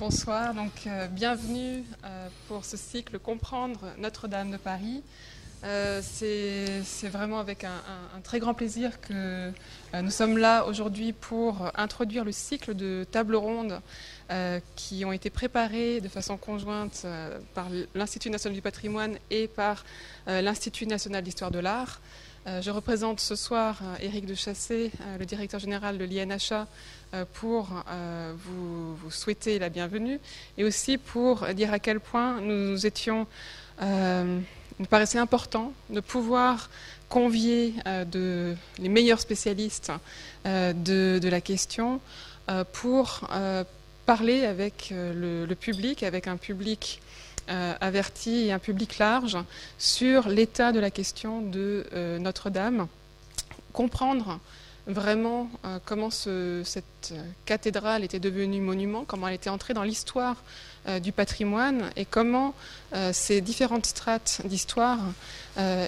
Bonsoir, donc euh, bienvenue euh, pour ce cycle Comprendre Notre-Dame de Paris. Euh, c'est vraiment avec un, très grand plaisir que nous sommes là aujourd'hui pour introduire le cycle de tables rondes qui ont été préparées de façon conjointe par l'Institut national du patrimoine et par l'Institut national d'histoire de l'art. Je représente ce soir Éric de Chassé, le directeur général de l'INHA, euh, pour euh, vous, souhaiter la bienvenue et aussi pour dire à quel point nous étions, euh, nous paraissait important de pouvoir convier les meilleurs spécialistes de, la question pour parler avec le, public, avec un public averti et un public large sur l'état de la question de Notre-Dame, comprendre vraiment euh, comment cette cathédrale était devenue monument, comment elle était entrée dans l'histoire euh, du patrimoine et comment euh, ces différentes strates d'histoire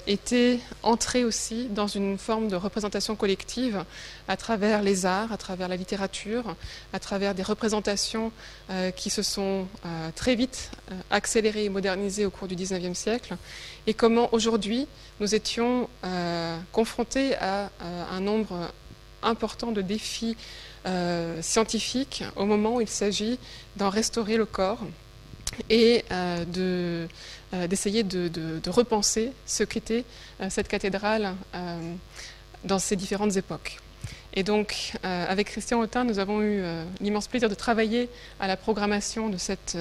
étaient entrées aussi dans une forme de représentation collective à travers les arts, à travers la littérature, à travers des représentations qui se sont très vite accélérées et modernisées au cours du XIXe siècle, et comment aujourd'hui nous étions confrontés à un nombre important de défis euh, scientifiques au moment où il s'agit d'en restaurer le corps et euh, euh, d'essayer de, repenser ce qu'était cette cathédrale dans ces différentes époques. Et donc, avec Christian Autin, nous avons eu l'immense plaisir de travailler à la programmation de cette,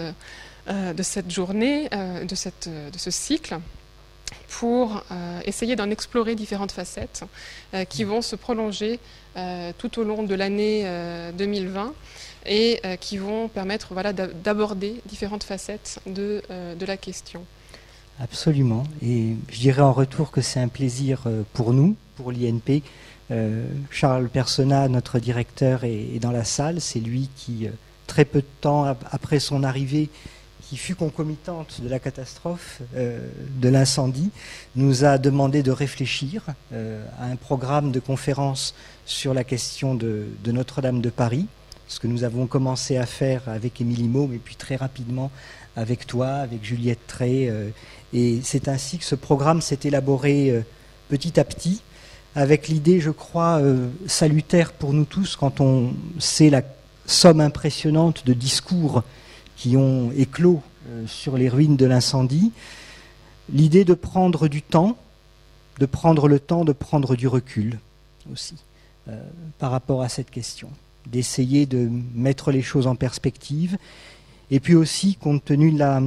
journée, de ce cycle, pour essayer d'en explorer différentes facettes qui vont se prolonger euh, tout au long de l'année 2020 euh, et euh, qui vont permettre voilà, d'aborder différentes facettes de, de la question. Absolument. Et je dirais en retour que c'est un plaisir pour nous, pour l'INP. Charles Persona, notre directeur, est, dans la salle. C'est lui qui, très peu de temps après son arrivée, qui fut concomitante de la catastrophe, euh, de l'incendie, nous a demandé de réfléchir euh, à un programme de conférence sur la question de, Notre-Dame de Paris, ce que nous avons commencé à faire avec Émilie Maum et puis très rapidement avec toi, avec Juliette Tré. Euh, et c'est ainsi que ce programme s'est élaboré petit à petit, avec l'idée, je crois, salutaire pour nous tous quand on sait la somme impressionnante de discours qui ont éclos euh, sur les ruines de l'incendie, l'idée de prendre du temps, de prendre le temps de prendre du recul aussi euh, par rapport à cette question, d'essayer de mettre les choses en perspective, et puis aussi, compte tenu de la,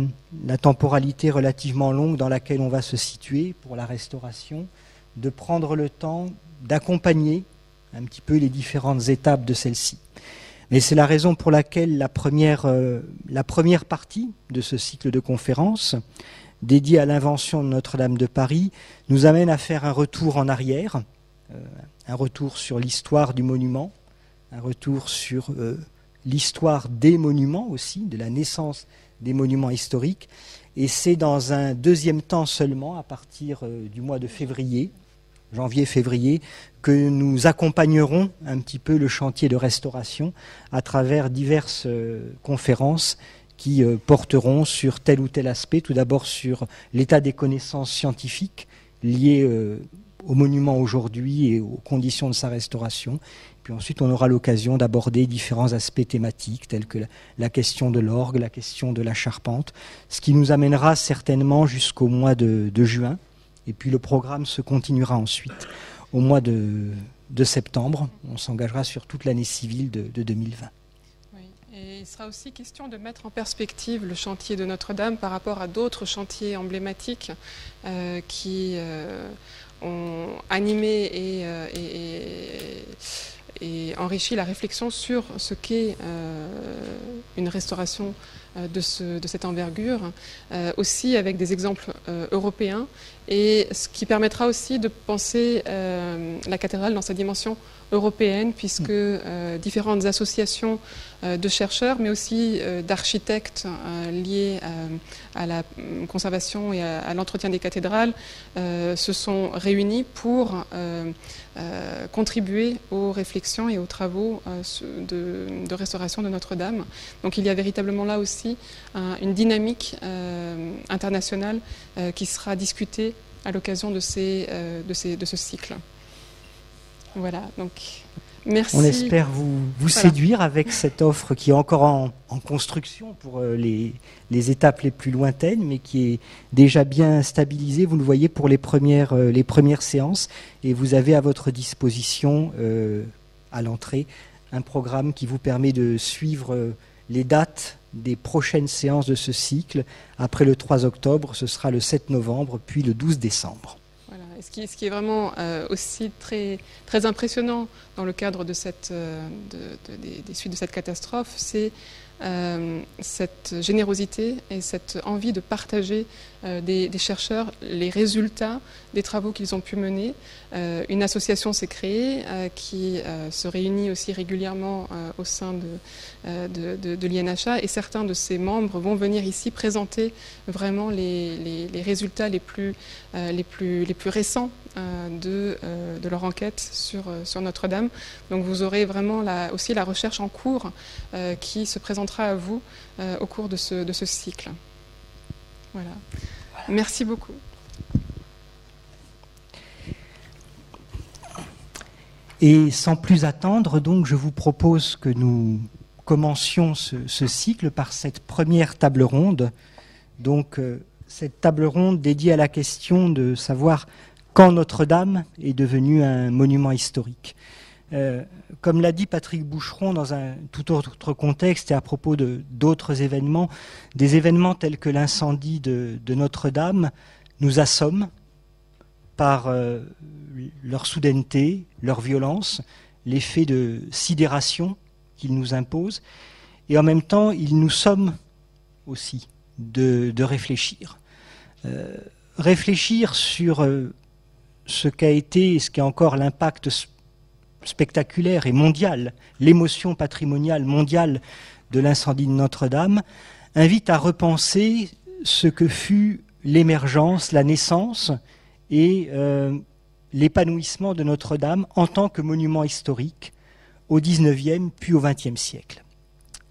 la, temporalité relativement longue dans laquelle on va se situer pour la restauration, de prendre le temps d'accompagner un petit peu les différentes étapes de celle-ci. Mais c'est la raison pour laquelle la première, euh, la première partie de ce cycle de conférences, dédiée à l'invention de Notre-Dame de Paris, nous amène à faire un retour en arrière, euh, un retour sur l'histoire du monument, un retour sur euh, l'histoire des monuments aussi, de la naissance des monuments historiques. Et c'est dans un deuxième temps seulement, à partir du mois de février, janvier-février, que nous accompagnerons un petit peu le chantier de restauration à travers diverses euh, conférences qui euh, porteront sur tel ou tel aspect, tout d'abord sur l'état des connaissances scientifiques liées euh, au monument aujourd'hui et aux conditions de sa restauration. Puis ensuite, on aura l'occasion d'aborder différents aspects thématiques tels que la question de l'orgue, la question de la charpente, ce qui nous amènera certainement jusqu'au mois de juin, et puis le programme se continuera ensuite au mois de, septembre. On s'engagera sur toute l'année civile de, 2020. Oui. Et il sera aussi question de mettre en perspective le chantier de Notre-Dame par rapport à d'autres chantiers emblématiques euh, qui euh, ont animé euh, et, enrichi la réflexion sur ce qu'est une restauration de, cette envergure, aussi avec des exemples européens, et ce qui permettra aussi de penser la cathédrale dans sa dimension européenne, puisque mm. différentes associations de chercheurs, mais aussi d'architectes liés à la conservation et à, l'entretien des cathédrales, se sont réunis pour euh, contribuer aux réflexions et aux travaux euh, de, restauration de Notre-Dame. Donc il y a véritablement là aussi une dynamique euh, internationale qui sera discutée à l'occasion de, ces, de, ces, de ce cycle. Voilà, donc on espère vous, vous séduire avec cette offre qui est encore en, construction pour euh, les, étapes les plus lointaines, mais qui est déjà bien stabilisée. Vous le voyez pour les premières, euh, les premières séances. Et vous avez à votre disposition, euh, à l'entrée, un programme qui vous permet de suivre les dates des prochaines séances de ce cycle. Après le 3 octobre, ce sera le 7 novembre, puis le 12 décembre ce, qui, ce qui, est vraiment euh, aussi très, très impressionnant dans le cadre euh, des, suites de cette catastrophe, c'est euh, cette générosité et cette envie de partager euh, des, chercheurs les résultats des travaux qu'ils ont pu mener. Euh, une association s'est créée qui se réunit aussi régulièrement au sein de, de, l'INHA et certains de ses membres vont venir ici présenter vraiment les, résultats les plus, les, plus, les plus récents de, de leur enquête sur, sur Notre-Dame. Donc vous aurez vraiment aussi la recherche en cours qui se présente à vous euh, au cours de ce, de ce cycle. Voilà. Merci beaucoup. Et sans plus attendre, donc, je vous propose que nous commencions ce, cycle par cette première table ronde. Donc, euh, cette table ronde dédiée à la question de savoir quand Notre-Dame est devenue un monument historique. Euh, comme l'a dit Patrick Boucheron dans un tout autre contexte et à propos d'autres événements, des événements tels que l'incendie de, Notre-Dame nous assomment par euh, leur soudaineté, leur violence, l'effet de sidération qu'ils nous imposent, et en même temps, ils nous somment aussi de, réfléchir. Euh, réfléchir sur ce qu'a été et ce qu'est encore l'impact spectaculaire et mondiale, l'émotion patrimoniale mondiale de l'incendie de Notre-Dame, invite à repenser ce que fut l'émergence, la naissance et euh, l'épanouissement de Notre-Dame en tant que monument historique au XIXe puis au XXe siècle.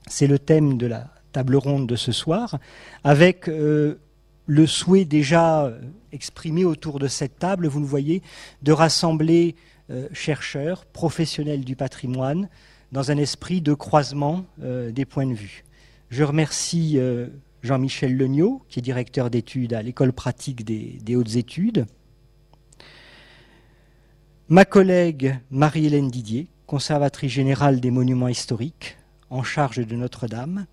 C'est le thème de la table ronde de ce soir, avec euh, le souhait déjà exprimé autour de cette table, vous le voyez, de rassembler euh, chercheurs, professionnels du patrimoine, dans un esprit de croisement euh, des points de vue. Je remercie euh, Jean-Michel Legnaud, qui est directeur d'études à l'école pratique des, des hautes études, ma collègue Marie-Hélène Didier, conservatrice générale des monuments historiques, en charge de Notre-Dame,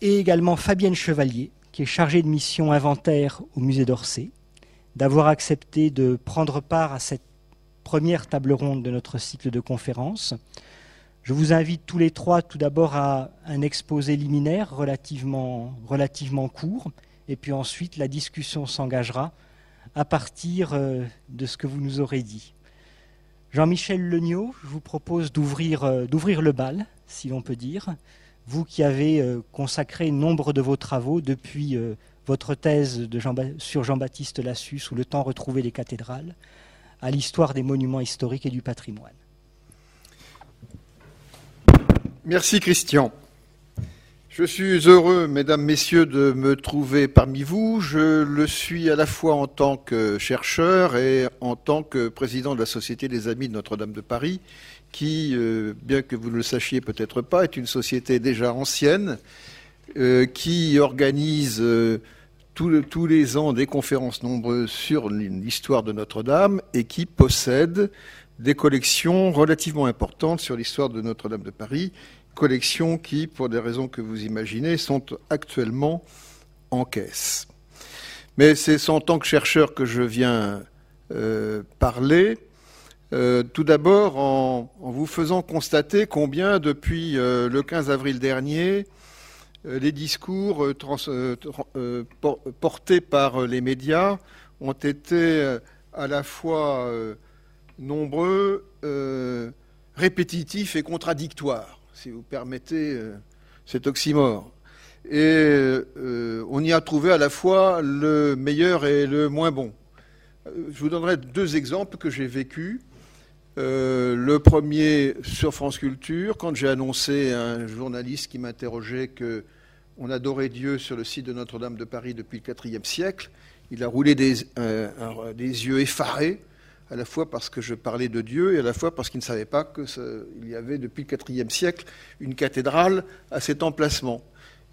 et également Fabienne Chevalier, qui est chargée de mission inventaire au musée d'Orsay, d'avoir accepté de prendre part à cette première table ronde de notre cycle de conférences. Je vous invite tous les trois tout d'abord à un exposé liminaire relativement, court, et puis ensuite la discussion s'engagera à partir euh, de ce que vous nous aurez dit. Jean-Michel Legnaud, je vous propose d'ouvrir, euh, le bal, si l'on peut dire, vous qui avez euh, consacré nombre de vos travaux depuis votre thèse sur Jean-Baptiste Lassus ou le temps retrouvé des cathédrales à l'histoire des monuments historiques et du patrimoine. Merci Christian. Je suis heureux, mesdames, messieurs, de me trouver parmi vous. Je le suis à la fois en tant que chercheur et en tant que président de la Société des Amis de Notre-Dame de Paris, qui, euh, bien que vous ne le sachiez peut-être pas, est une société déjà ancienne, euh, qui organise tous, les ans des conférences nombreuses sur l'histoire de Notre-Dame et qui possède des collections relativement importantes sur l'histoire de Notre-Dame de Paris, collections qui, pour des raisons que vous imaginez, sont actuellement en caisse. Mais c'est en tant que chercheur que je viens euh, parler. Euh, tout d'abord en, vous faisant constater combien depuis euh, le 15 avril dernier, les discours portés par les médias ont été à la fois nombreux, répétitifs et contradictoires, si vous permettez cet oxymore. Et on y a trouvé à la fois le meilleur et le moins bon. Je vous donnerai deux exemples que j'ai vécus. Euh, le premier sur France Culture, quand j'ai annoncé à un journaliste qui m'interrogeait que on adorait Dieu sur le site de Notre-Dame de Paris depuis le IVe siècle, il a roulé des, euh, des, yeux effarés, à la fois parce que je parlais de Dieu et à la fois parce qu'il ne savait pas qu'il y avait depuis le IVe siècle une cathédrale à cet emplacement.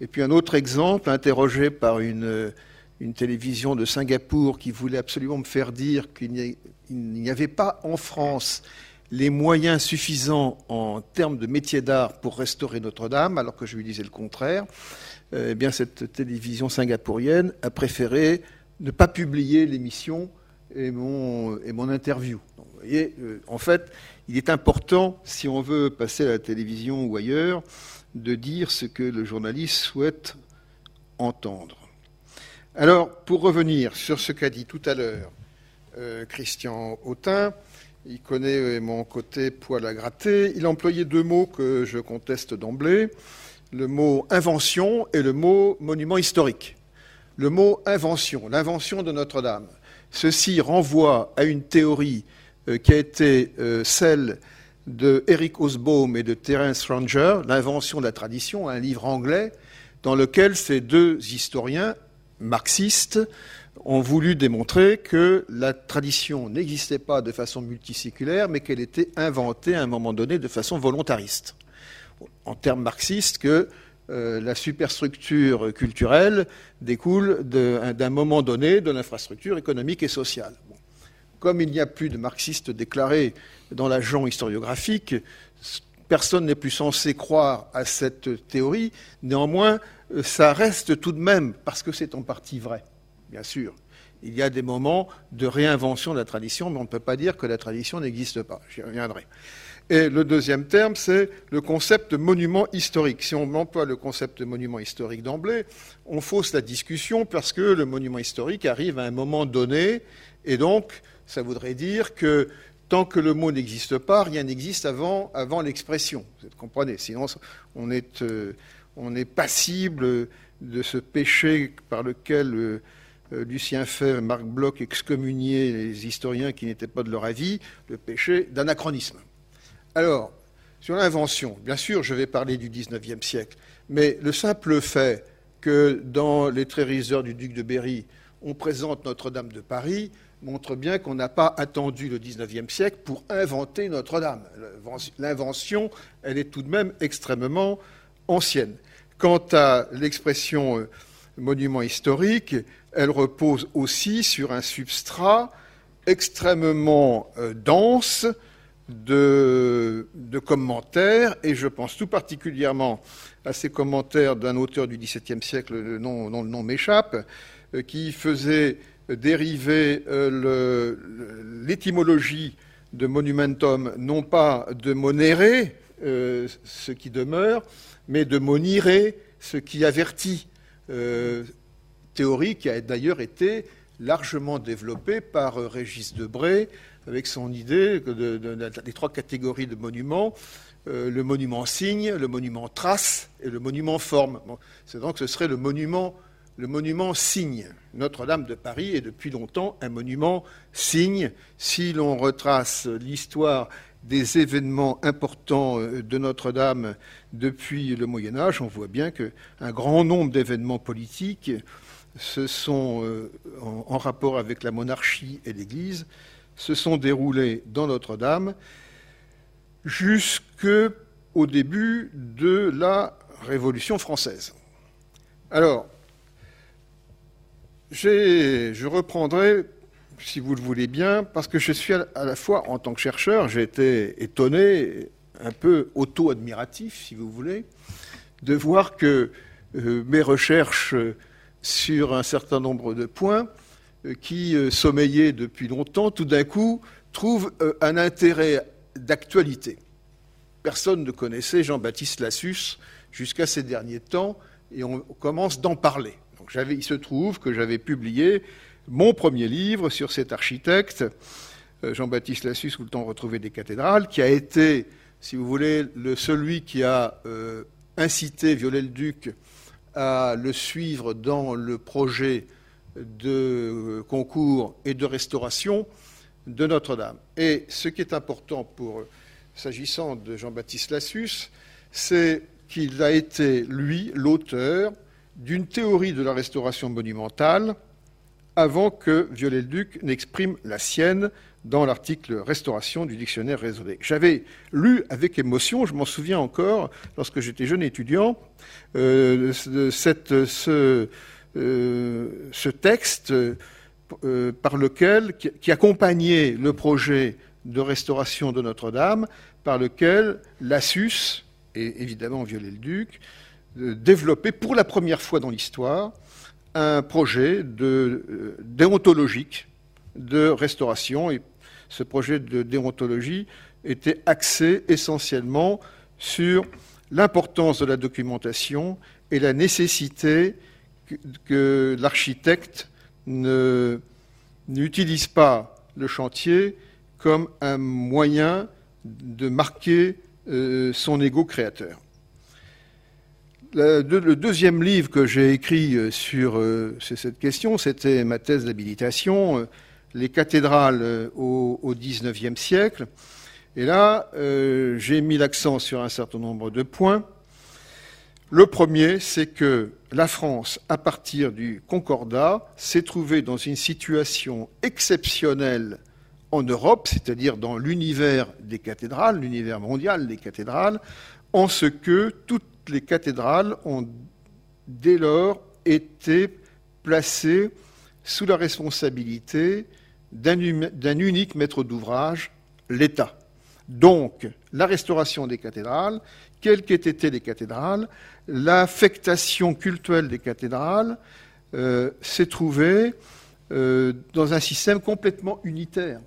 Et puis un autre exemple, interrogé par une, une télévision de Singapour qui voulait absolument me faire dire qu'il n'y avait pas en France les moyens suffisants en termes de métier d'art pour restaurer Notre-Dame, alors que je lui disais le contraire, euh, eh bien cette télévision singapourienne a préféré ne pas publier l'émission et mon, interview. vous voyez, euh, en fait, il est important, si on veut passer à la télévision ou ailleurs, de dire ce que le journaliste souhaite entendre. Alors, pour revenir sur ce qu'a dit tout à l'heure euh, Christian Autin. Il connaît mon côté poil à gratter. Il a employé deux mots que je conteste d'emblée, le mot invention et le mot monument historique. Le mot invention, l'invention de Notre-Dame. Ceci renvoie à une théorie euh, qui a été celle de Eric Osbaum et de Terence Ranger, L'invention de la tradition, un livre anglais dans lequel ces deux historiens marxistes ont voulu démontrer que la tradition n'existait pas de façon multiséculaire, mais qu'elle était inventée à un moment donné de façon volontariste. En termes marxistes, que euh, la superstructure culturelle découle d'un moment donné de l'infrastructure économique et sociale. Comme il n'y a plus de marxistes déclarés dans l'agent historiographique, personne n'est plus censé croire à cette théorie. Néanmoins, euh, ça reste tout de même, parce que c'est en partie vrai bien sûr. Il y a des moments de réinvention de la tradition, mais on ne peut pas dire que la tradition n'existe pas. J'y reviendrai. Et le deuxième terme, c'est le concept de monument historique. Si on emploie le concept de monument historique d'emblée, on fausse la discussion parce que le monument historique arrive à un moment donné, et donc ça voudrait dire que tant que le mot n'existe pas, rien n'existe avant, l'expression. Vous comprenez? Sinon, on est, euh, on est passible de ce péché par lequel euh, euh, Lucien Fay, Marc Bloch excommuniaient les historiens qui n'étaient pas de leur avis, le péché d'anachronisme. Alors, sur l'invention, bien sûr, je vais parler du XIXe siècle, mais le simple fait que dans les Trériseurs du duc de Berry, on présente Notre-Dame de Paris, montre bien qu'on n'a pas attendu le XIXe siècle pour inventer Notre-Dame. L'invention, elle est tout de même extrêmement ancienne. Quant à l'expression euh, monument historique, elle repose aussi sur un substrat extrêmement euh, dense de, commentaires, et je pense tout particulièrement à ces commentaires d'un auteur du XVIIe siècle, dont le nom m'échappe, euh, qui faisait dériver euh, l'étymologie de monumentum non pas de monere, ce qui demeure, mais de monire, ce qui avertit théorie qui a d'ailleurs été largement développée par euh, Régis Debray avec son idée des trois catégories de monuments, euh, le monument signe, le monument trace et le monument forme. c'est donc ce serait le monument, signe. Notre-Dame de Paris est depuis longtemps un monument signe. Si l'on retrace l'histoire des événements importants euh, de Notre-Dame depuis le Moyen Âge, on voit bien qu'un grand nombre d'événements politiques se sont, euh, en, rapport avec la monarchie et l'Église, se sont déroulés dans Notre-Dame jusqu'au début de la Révolution française. Alors, je reprendrai, si vous le voulez bien, parce que je suis à la fois, en tant que chercheur, j'ai été étonné, un peu auto-admiratif, si vous voulez, de voir que euh, mes recherches sur un certain nombre de points qui euh, sommeillaient depuis longtemps, tout d'un coup, trouve un intérêt d'actualité. Personne ne connaissait Jean-Baptiste Lassus jusqu'à ces derniers temps, et on commence d'en parler. Il se trouve que j'avais publié mon premier livre sur cet architecte, euh, Jean-Baptiste Lassus, ou le temps retrouvé des cathédrales, qui a été, si vous voulez, le, celui qui a euh, incité Viollet-le-Duc à le suivre dans le projet de concours et de restauration de Notre-Dame. Et ce qui est important pour, s'agissant de Jean-Baptiste Lassus, c'est qu'il a été, lui, l'auteur d'une théorie de la restauration monumentale avant que Viollet-le-Duc n'exprime la sienne dans l'article Restauration du dictionnaire raisonné. J'avais lu avec émotion, je m'en souviens encore, lorsque j'étais jeune étudiant, euh, cette, ce, euh, ce, texte euh, par lequel, qui, accompagnait le projet de restauration de Notre-Dame, par lequel Lassus, et évidemment Viollet-le-Duc, développait pour la première fois dans l'histoire un projet déontologique de restauration. Et ce projet de déontologie était axé essentiellement sur l'importance de la documentation et la nécessité que, l'architecte n'utilise pas le chantier comme un moyen de marquer euh, son ego créateur. Le, deuxième livre que j'ai écrit euh, sur euh, cette question, c'était ma thèse d'habilitation, les cathédrales au XIXe siècle. Et là, j'ai mis l'accent sur un certain nombre de points. Le premier, c'est que la France, à partir du Concordat, s'est trouvée dans une situation exceptionnelle en Europe, c'est-à-dire dans l'univers des cathédrales, l'univers mondial des cathédrales, en ce que toutes les cathédrales ont dès lors été placées sous la responsabilité d'un unique maître d'ouvrage, l'État. Donc, la restauration des cathédrales, quelles qu'aient été les cathédrales, l'affectation cultuelle des cathédrales euh, s'est trouvée euh, dans un système complètement unitaire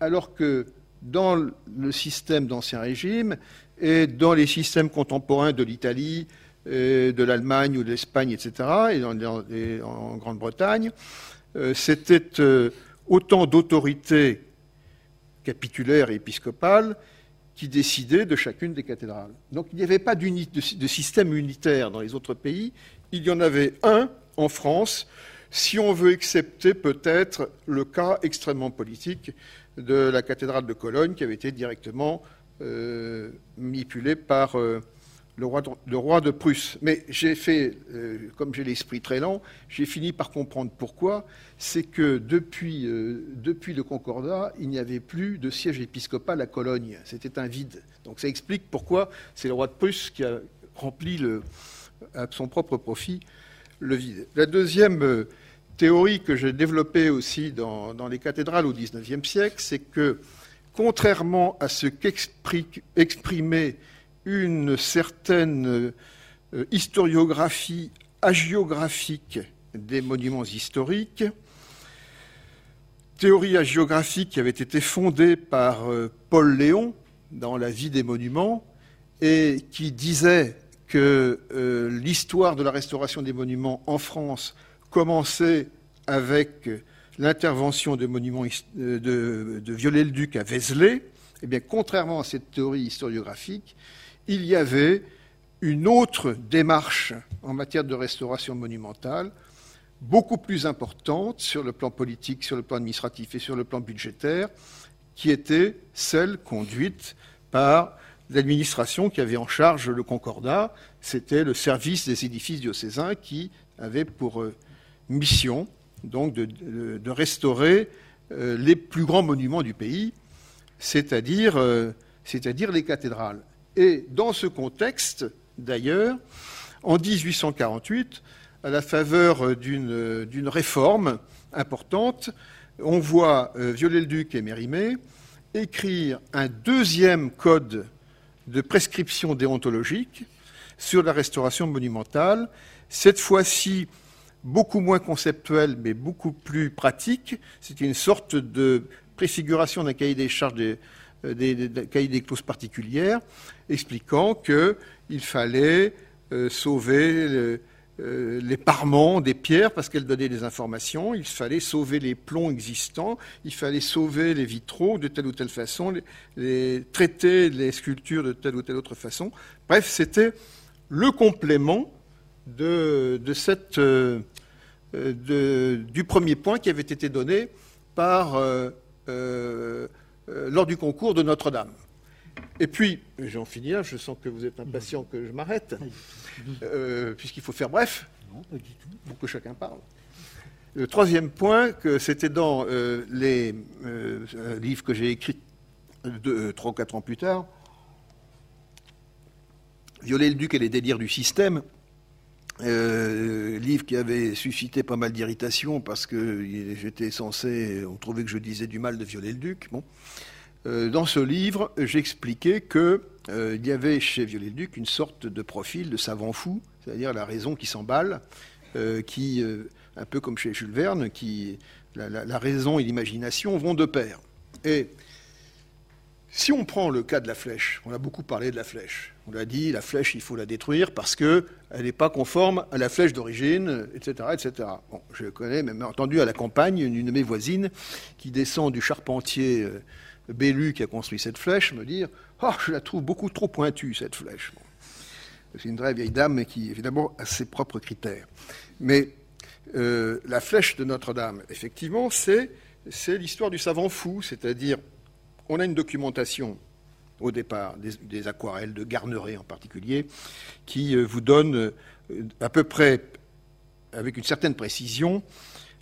alors que dans le système d'Ancien Régime et dans les systèmes contemporains de l'Italie, de l'Allemagne ou de l'Espagne, etc., et, en Grande-Bretagne, euh, c'était autant d'autorités capitulaires et épiscopales qui décidaient de chacune des cathédrales. Donc il n'y avait pas de, de système unitaire dans les autres pays, il y en avait un en France, si on veut accepter peut-être le cas extrêmement politique de la cathédrale de Cologne qui avait été directement euh, manipulée par euh, le, roi de, Prusse. Mais j'ai fait, euh, comme j'ai l'esprit très lent, j'ai fini par comprendre pourquoi. C'est que depuis, depuis le Concordat, il n'y avait plus de siège épiscopal à Cologne. C'était un vide. Donc ça explique pourquoi c'est le roi de Prusse qui a rempli à son propre profit le vide. La deuxième théorie que j'ai développée aussi dans, les cathédrales au XIXe siècle, c'est que, contrairement à ce qu'exprimait une certaine euh, historiographie hagiographique des monuments historiques, théorie hagiographique qui avait été fondée par euh, Paul Léon dans La vie des monuments et qui disait que euh, l'histoire de la restauration des monuments en France commençait avec l'intervention de Viollet-le-Duc à Vézelay, eh bien, contrairement à cette théorie historiographique, il y avait une autre démarche en matière de restauration monumentale, beaucoup plus importante sur le plan politique, sur le plan administratif et sur le plan budgétaire, qui était celle conduite par l'administration qui avait en charge le concordat. C'était le service des édifices diocésains qui avait pour euh, mission donc de, restaurer euh, les plus grands monuments du pays, c'est-à-dire euh, les cathédrales. Et dans ce contexte, d'ailleurs, en 1848, à la faveur d'une réforme importante, on voit euh, Viollet-le-Duc et Mérimée écrire un deuxième code de prescription déontologique sur la restauration monumentale, cette fois-ci beaucoup moins conceptuel, mais beaucoup plus pratique. C'est une sorte de préfiguration d'un cahier des charges des, des, cahiers des clauses particulières, expliquant qu'il fallait sauver euh, les parements des pierres parce qu'elles donnaient des informations. Il fallait sauver les plombs existants, il fallait sauver les vitraux de telle ou telle façon, traiter les sculptures de telle ou telle autre façon. Bref, c'était le complément euh, du premier point qui avait été donné euh, lors du concours de Notre-Dame. Et puis, j'en finis là, je sens que vous êtes impatient que je m'arrête, euh, puisqu'il faut faire bref, pour que chacun parle. Le troisième point, que c'était dans euh, les euh, livres que j'ai écrits trois ou quatre ans plus tard, Violer le duc et les délires du système, livre qui avait suscité pas mal d'irritation parce que j'étais censé, on trouvait que je disais du mal de violer le duc. Bon. Euh, dans ce livre, j'expliquais qu'il euh, y avait chez Viollet-le-Duc une sorte de profil de savant fou, c'est-à-dire la raison qui s'emballe, euh, qui, un peu comme chez Jules Verne, qui, la, raison et l'imagination vont de pair. Et si on prend le cas de la flèche, on a beaucoup parlé de la flèche. On l'a dit, la flèche, il faut la détruire parce qu'elle n'est pas conforme à la flèche d'origine, etc., etc. je connais, même entendu à la campagne, une de mes voisines qui descend du charpentier Bellu qui a construit cette flèche me dire Oh, je la trouve beaucoup trop pointue, cette flèche. C'est une très vieille dame, mais qui, évidemment, a ses propres critères. Mais euh, la flèche de Notre-Dame, effectivement, c'est, l'histoire du savant fou, c'est-à-dire, on a une documentation au départ, des, aquarelles de Garneret en particulier, qui euh, vous donne euh, à peu près, avec une certaine précision,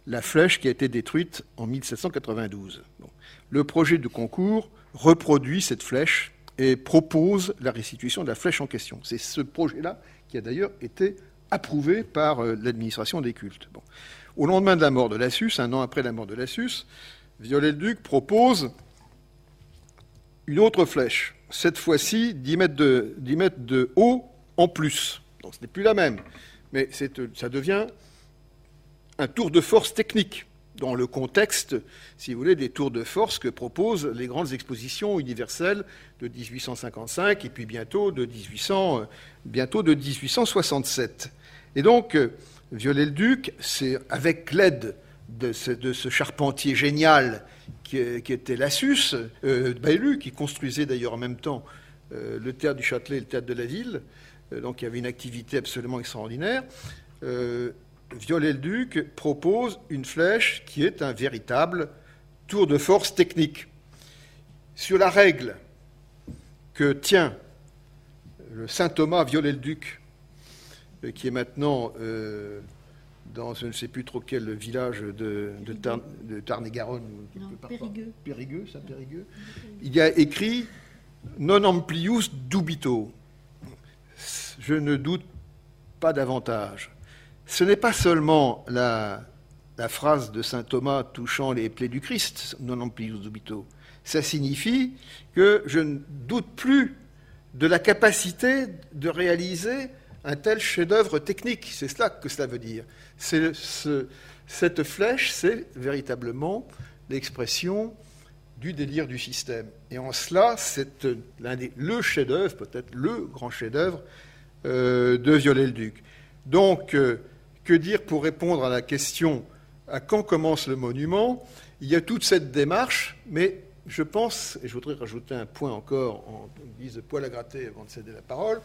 la flèche qui a été détruite en 1792. Le projet de concours reproduit cette flèche et propose la restitution de la flèche en question. C'est ce projet-là qui a d'ailleurs été approuvé par euh, l'administration des cultes. Au lendemain de la mort de Lassus, un an après la mort de Lassus, Viollet-le-Duc propose une autre flèche, cette fois-ci 10 mètres, de, 10 mètres de haut en plus. Donc ce n'est plus la même, mais ça devient un tour de force technique dans le contexte, si vous voulez, des tours de force que proposent les grandes expositions universelles de 1855 et puis bientôt de, 1800, bientôt de 1867. Et donc, euh, Viollet-le-Duc, c'est avec l'aide de ce, charpentier génial qui, était Lassus, euh, qui construisait d'ailleurs en même temps euh, le théâtre du Châtelet et le théâtre de la Ville, euh, donc il y avait une activité absolument extraordinaire. Viollet-le-Duc propose une flèche qui est un véritable tour de force technique. Sur la règle que tient le saint Thomas Viollet-le-Duc, euh, qui est maintenant euh, dans je ne sais plus trop quel village de, de, Tarn-et-Garonne. Périgueux. Périgueux, Saint-Périgueux. Il y a écrit Non amplius dubito. Je ne doute pas davantage ce n'est pas seulement la, phrase de saint Thomas touchant les plaies du Christ, non amplis dubito. Ça signifie que je ne doute plus de la capacité de réaliser un tel chef-d'œuvre technique. C'est cela que cela veut dire. cette flèche, c'est véritablement l'expression du délire du système. Et en cela, c'est le chef-d'œuvre, peut-être le grand chef-d'œuvre euh, de Viollet-le-Duc. Donc, euh, que dire pour répondre à la question à quand commence le monument? Il y a toute cette démarche, mais je pense, et je voudrais rajouter un point encore en guise de poil à gratter avant de céder la parole,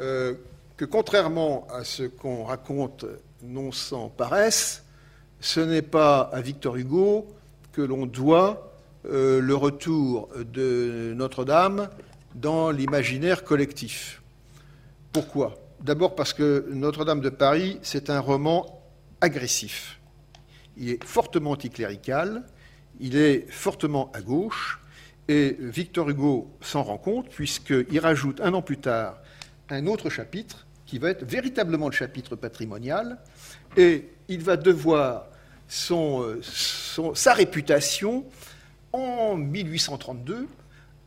euh, que contrairement à ce qu'on raconte non sans paresse, ce n'est pas à Victor Hugo que l'on doit euh, le retour de Notre-Dame dans l'imaginaire collectif. Pourquoi? D'abord parce que Notre-Dame de Paris, c'est un roman agressif. Il est fortement anticlérical, il est fortement à gauche, et Victor Hugo s'en rend compte, puisqu'il rajoute un an plus tard un autre chapitre, qui va être véritablement le chapitre patrimonial, et il va devoir son, sa réputation en 1832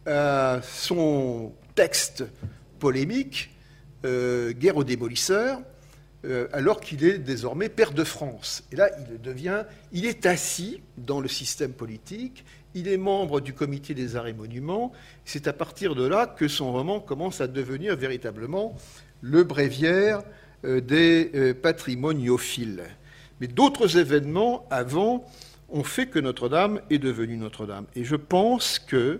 à son texte polémique euh, Guerre aux démolisseurs, euh, alors qu'il est désormais père de France. Et là, il devient, il est assis dans le système politique, il est membre du comité des arts et monuments. C'est à partir de là que son roman commence à devenir véritablement le bréviaire euh, des patrimoniophiles. Mais d'autres événements avant ont fait que Notre-Dame est devenue Notre-Dame. Et je pense que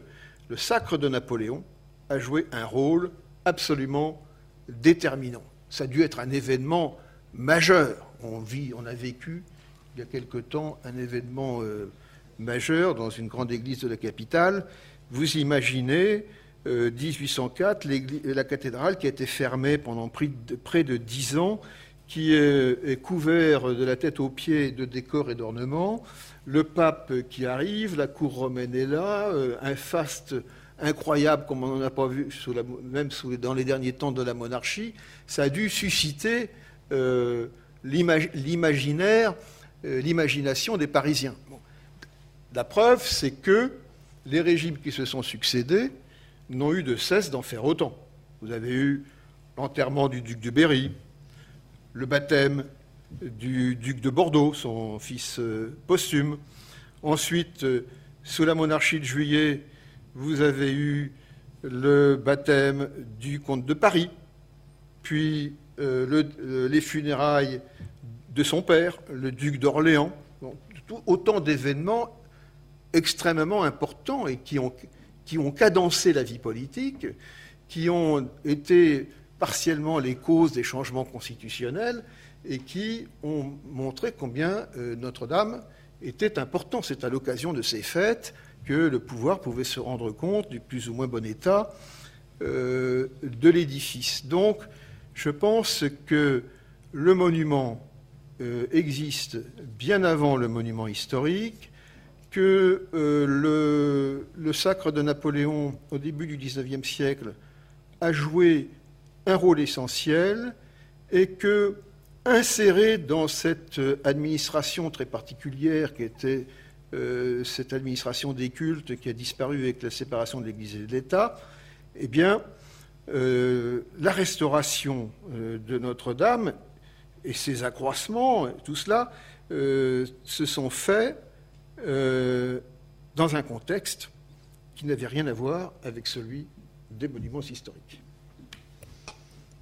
le sacre de Napoléon a joué un rôle absolument déterminant. Ça a dû être un événement majeur. On, vit, on a vécu il y a quelque temps un événement euh, majeur dans une grande église de la capitale. Vous imaginez 1804, euh, la cathédrale qui a été fermée pendant près de dix ans, qui est couvert de la tête aux pieds de décors et d'ornements, le pape qui arrive, la cour romaine est là, euh, un faste incroyable comme on n'en a pas vu même dans les derniers temps de la monarchie, ça a dû susciter euh, l'imaginaire, l'imagination des Parisiens. La preuve, c'est que les régimes qui se sont succédés n'ont eu de cesse d'en faire autant. Vous avez eu l'enterrement du duc de Berry, le baptême du duc de Bordeaux, son fils euh, posthume. Ensuite, euh, sous la monarchie de Juillet, vous avez eu le baptême du comte de Paris, puis euh, les funérailles de son père, le duc d'Orléans. autant d'événements extrêmement importants et qui ont qui ont cadencé la vie politique, qui ont été partiellement les causes des changements constitutionnels et qui ont montré combien euh, Notre-Dame était important. C'est à l'occasion de ces fêtes que le pouvoir pouvait se rendre compte du plus ou moins bon état euh, de l'édifice. Donc, je pense que le monument euh, existe bien avant le monument historique, que euh, le, sacre de Napoléon au début du XIXe siècle a joué un rôle essentiel et que inséré dans cette administration très particulière qui était euh, cette administration des cultes qui a disparu avec la séparation de l'Église et de l'État, eh bien, euh, la restauration de Notre-Dame et ses accroissements, tout cela, se sont faits euh, dans un contexte qui n'avait rien à voir avec celui des monuments historiques.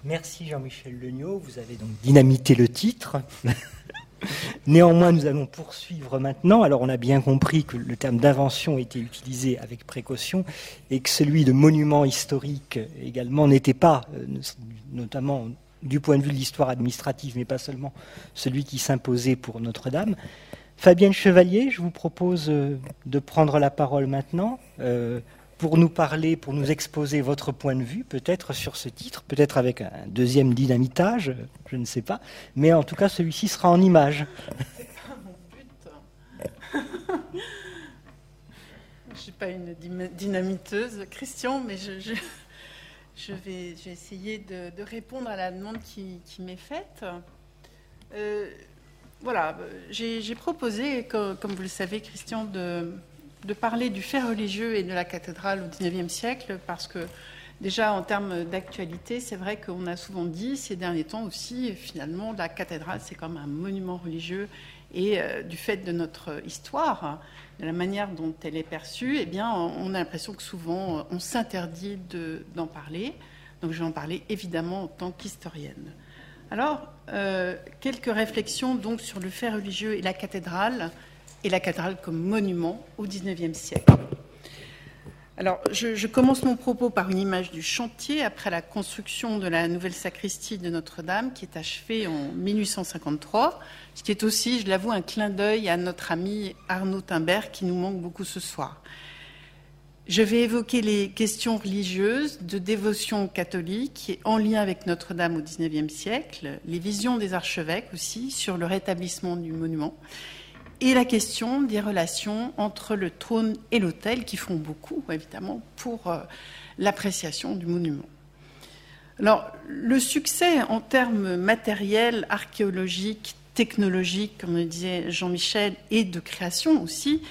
Merci Jean-Michel Legnaud, vous avez donc dynamité le titre. Néanmoins, nous allons poursuivre maintenant. Alors, on a bien compris que le terme d'invention était utilisé avec précaution et que celui de monument historique également n'était pas, euh, notamment du point de vue de l'histoire administrative, mais pas seulement celui qui s'imposait pour Notre-Dame. Fabienne Chevalier, je vous propose euh, de prendre la parole maintenant euh, pour nous parler, pour nous exposer votre point de vue, peut-être sur ce titre, peut-être avec un deuxième dynamitage, je ne sais pas, mais en tout cas celui-ci sera en image. je ne suis pas une dynamiteuse, Christian, mais je, vais, essayer de, répondre à la demande qui, m'est faite. Euh, voilà, j'ai proposé, comme, vous le savez, Christian, de, parler du fait religieux et de la cathédrale au XIXe siècle, parce que déjà en termes d'actualité, c'est vrai qu'on a souvent dit ces derniers temps aussi, finalement, la cathédrale, c'est comme un monument religieux, et euh, du fait de notre histoire, de la manière dont elle est perçue, eh bien, on a l'impression que souvent, on s'interdit d'en parler. Donc, je vais en parler évidemment en tant qu'historienne. Alors, euh, quelques réflexions donc sur le fait religieux et la cathédrale, et la cathédrale comme monument au XIXe siècle. Alors, je, commence mon propos par une image du chantier après la construction de la nouvelle sacristie de Notre-Dame, qui est achevée en 1853, ce qui est aussi, je l'avoue, un clin d'œil à notre ami Arnaud Timbert, qui nous manque beaucoup ce soir. Je vais évoquer les questions religieuses de dévotion catholique en lien avec Notre-Dame au XIXe siècle, les visions des archevêques aussi sur le rétablissement du monument, et la question des relations entre le trône et l'autel qui font beaucoup, évidemment, pour euh, l'appréciation du monument. Alors, le succès en termes matériels, archéologiques, technologiques, comme le disait Jean-Michel, et de création aussi,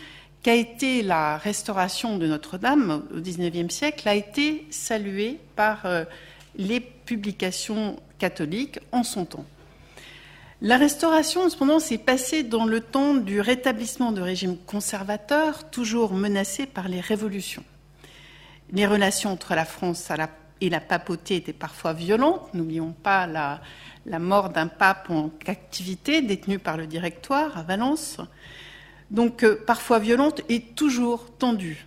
qu'a été la restauration de Notre-Dame au XIXe siècle a été saluée par euh, les publications catholiques en son temps. La restauration, cependant, s'est passée dans le temps du rétablissement de régime conservateur, toujours menacé par les révolutions. Les relations entre la France et la papauté étaient parfois violentes. N'oublions pas la, la mort d'un pape en captivité, détenu par le directoire à Valence. Donc, euh, parfois violente et toujours tendue.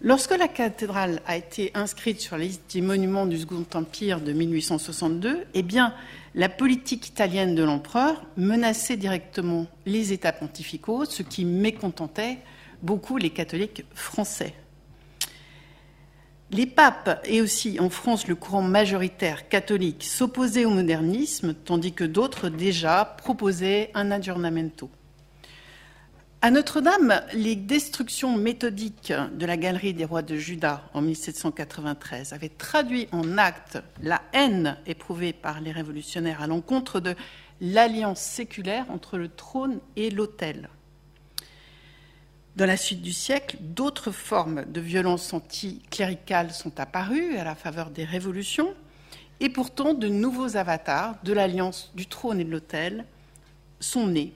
Lorsque la cathédrale a été inscrite sur la liste des monuments du Second Empire de 1862, eh bien, la politique italienne de l'empereur menaçait directement les États pontificaux, ce qui mécontentait beaucoup les catholiques français. Les papes et aussi en France le courant majoritaire catholique s'opposaient au modernisme, tandis que d'autres déjà proposaient un aggiornamento. À Notre-Dame, les destructions méthodiques de la galerie des rois de Juda en 1793 avaient traduit en actes la haine éprouvée par les révolutionnaires à l'encontre de l'alliance séculaire entre le trône et l'autel. Dans la suite du siècle, d'autres formes de violence anticléricale sont apparues à la faveur des révolutions, et pourtant de nouveaux avatars de l'alliance du trône et de l'autel sont nés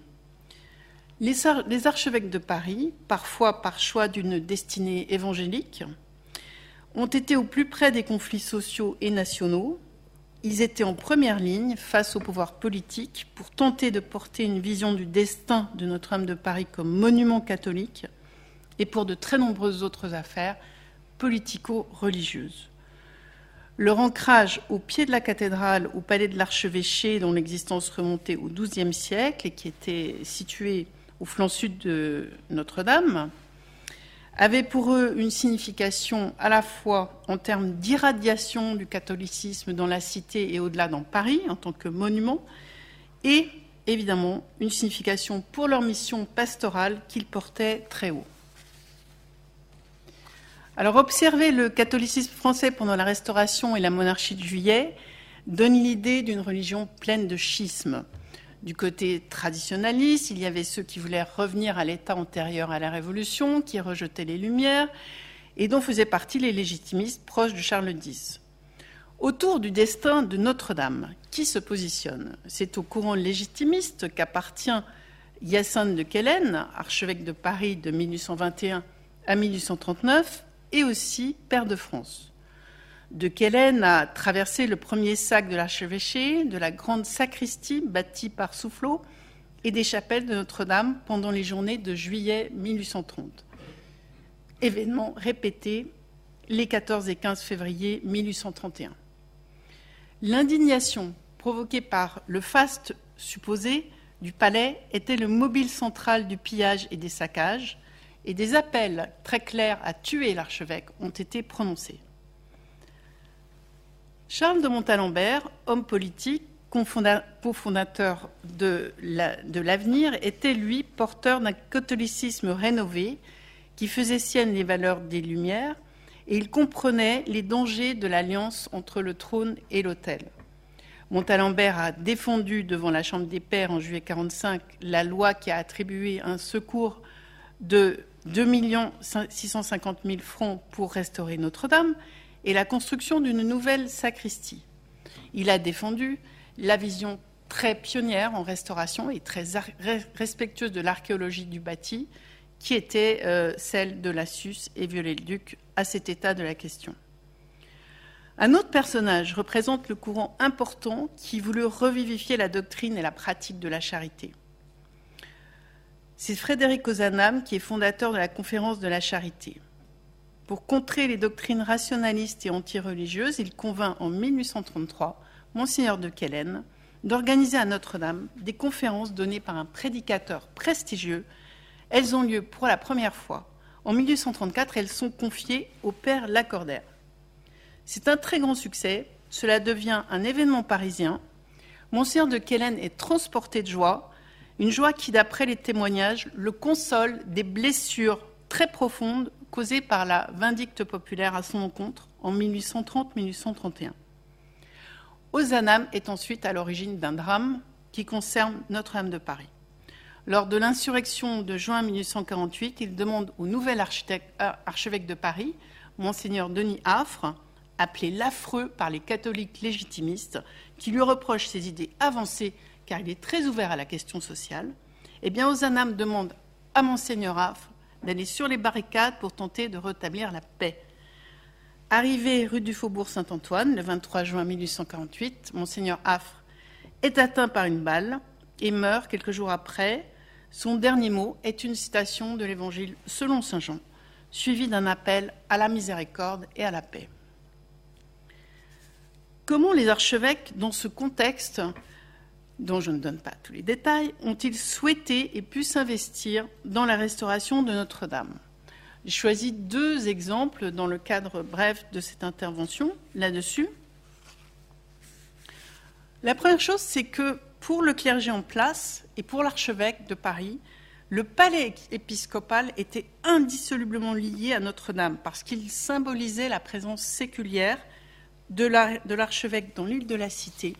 les, archevêques de Paris, parfois par choix d'une destinée évangélique, ont été au plus près des conflits sociaux et nationaux. Ils étaient en première ligne face au pouvoir politique pour tenter de porter une vision du destin de Notre-Dame de Paris comme monument catholique et pour de très nombreuses autres affaires politico-religieuses. Leur ancrage au pied de la cathédrale, au palais de l'archevêché, dont l'existence remontait au XIIe siècle et qui était situé au flanc sud de Notre-Dame, avait pour eux une signification à la fois en termes d'irradiation du catholicisme dans la cité et au-delà dans Paris en tant que monument, et évidemment une signification pour leur mission pastorale qu'ils portaient très haut. Alors observer le catholicisme français pendant la Restauration et la monarchie de Juillet donne l'idée d'une religion pleine de schismes, du côté traditionnaliste, il y avait ceux qui voulaient revenir à l'état antérieur à la Révolution, qui rejetaient les Lumières, et dont faisaient partie les légitimistes proches de Charles X. Autour du destin de Notre-Dame, qui se positionne? C'est au courant légitimiste qu'appartient Hyacinthe de Quellen, archevêque de Paris de 1821 à 1839, et aussi père de France de Quellen a traversé le premier sac de l'archevêché, de la grande sacristie bâtie par Soufflot et des chapelles de Notre-Dame pendant les journées de juillet 1830. Événement répété les 14 et 15 février 1831. L'indignation provoquée par le faste supposé du palais était le mobile central du pillage et des saccages, et des appels très clairs à tuer l'archevêque ont été prononcés. Charles de Montalembert, homme politique, cofondateur de l'Avenir, était lui porteur d'un catholicisme rénové qui faisait sienne les valeurs des Lumières et il comprenait les dangers de l'alliance entre le trône et l'autel. Montalembert a défendu devant la Chambre des Pairs en juillet 1945 la loi qui a attribué un secours de 2 650 000 francs pour restaurer Notre-Dame et la construction d'une nouvelle sacristie. Il a défendu la vision très pionnière en restauration et très respectueuse de l'archéologie du bâti, qui était euh, celle de Lassus et Viollet-le-Duc à cet état de la question. Un autre personnage représente le courant important qui voulut revivifier la doctrine et la pratique de la charité. C'est Frédéric Ozanam qui est fondateur de la conférence de la charité. Pour contrer les doctrines rationalistes et antireligieuses, il convainc en 1833 Monseigneur de Quellen d'organiser à Notre-Dame des conférences données par un prédicateur prestigieux. Elles ont lieu pour la première fois. En 1834, elles sont confiées au père Lacordaire. C'est un très grand succès. Cela devient un événement parisien. Monseigneur de Quellen est transporté de joie, une joie qui, d'après les témoignages, le console des blessures très profondes causée par la vindicte populaire à son encontre en 1830-1831. Ozanam est ensuite à l'origine d'un drame qui concerne Notre-Dame de Paris. Lors de l'insurrection de juin 1848, il demande au nouvel euh, archevêque de Paris, Monseigneur Denis Affre, appelé l'affreux par les catholiques légitimistes, qui lui reprochent ses idées avancées car il est très ouvert à la question sociale, eh bien Ozanam demande à Monseigneur Affre d'aller sur les barricades pour tenter de rétablir la paix. Arrivé rue du Faubourg Saint-Antoine le 23 juin 1848, Monseigneur Affre est atteint par une balle et meurt quelques jours après. Son dernier mot est une citation de l'Évangile selon Saint Jean, suivi d'un appel à la miséricorde et à la paix. Comment les archevêques, dans ce contexte, dont je ne donne pas tous les détails, ont-ils souhaité et pu s'investir dans la restauration de Notre-Dame? J'ai choisi deux exemples dans le cadre bref de cette intervention là-dessus. La première chose, c'est que pour le clergé en place et pour l'archevêque de Paris, le palais épiscopal était indissolublement lié à Notre-Dame parce qu'il symbolisait la présence séculière de l'archevêque dans l'île de la Cité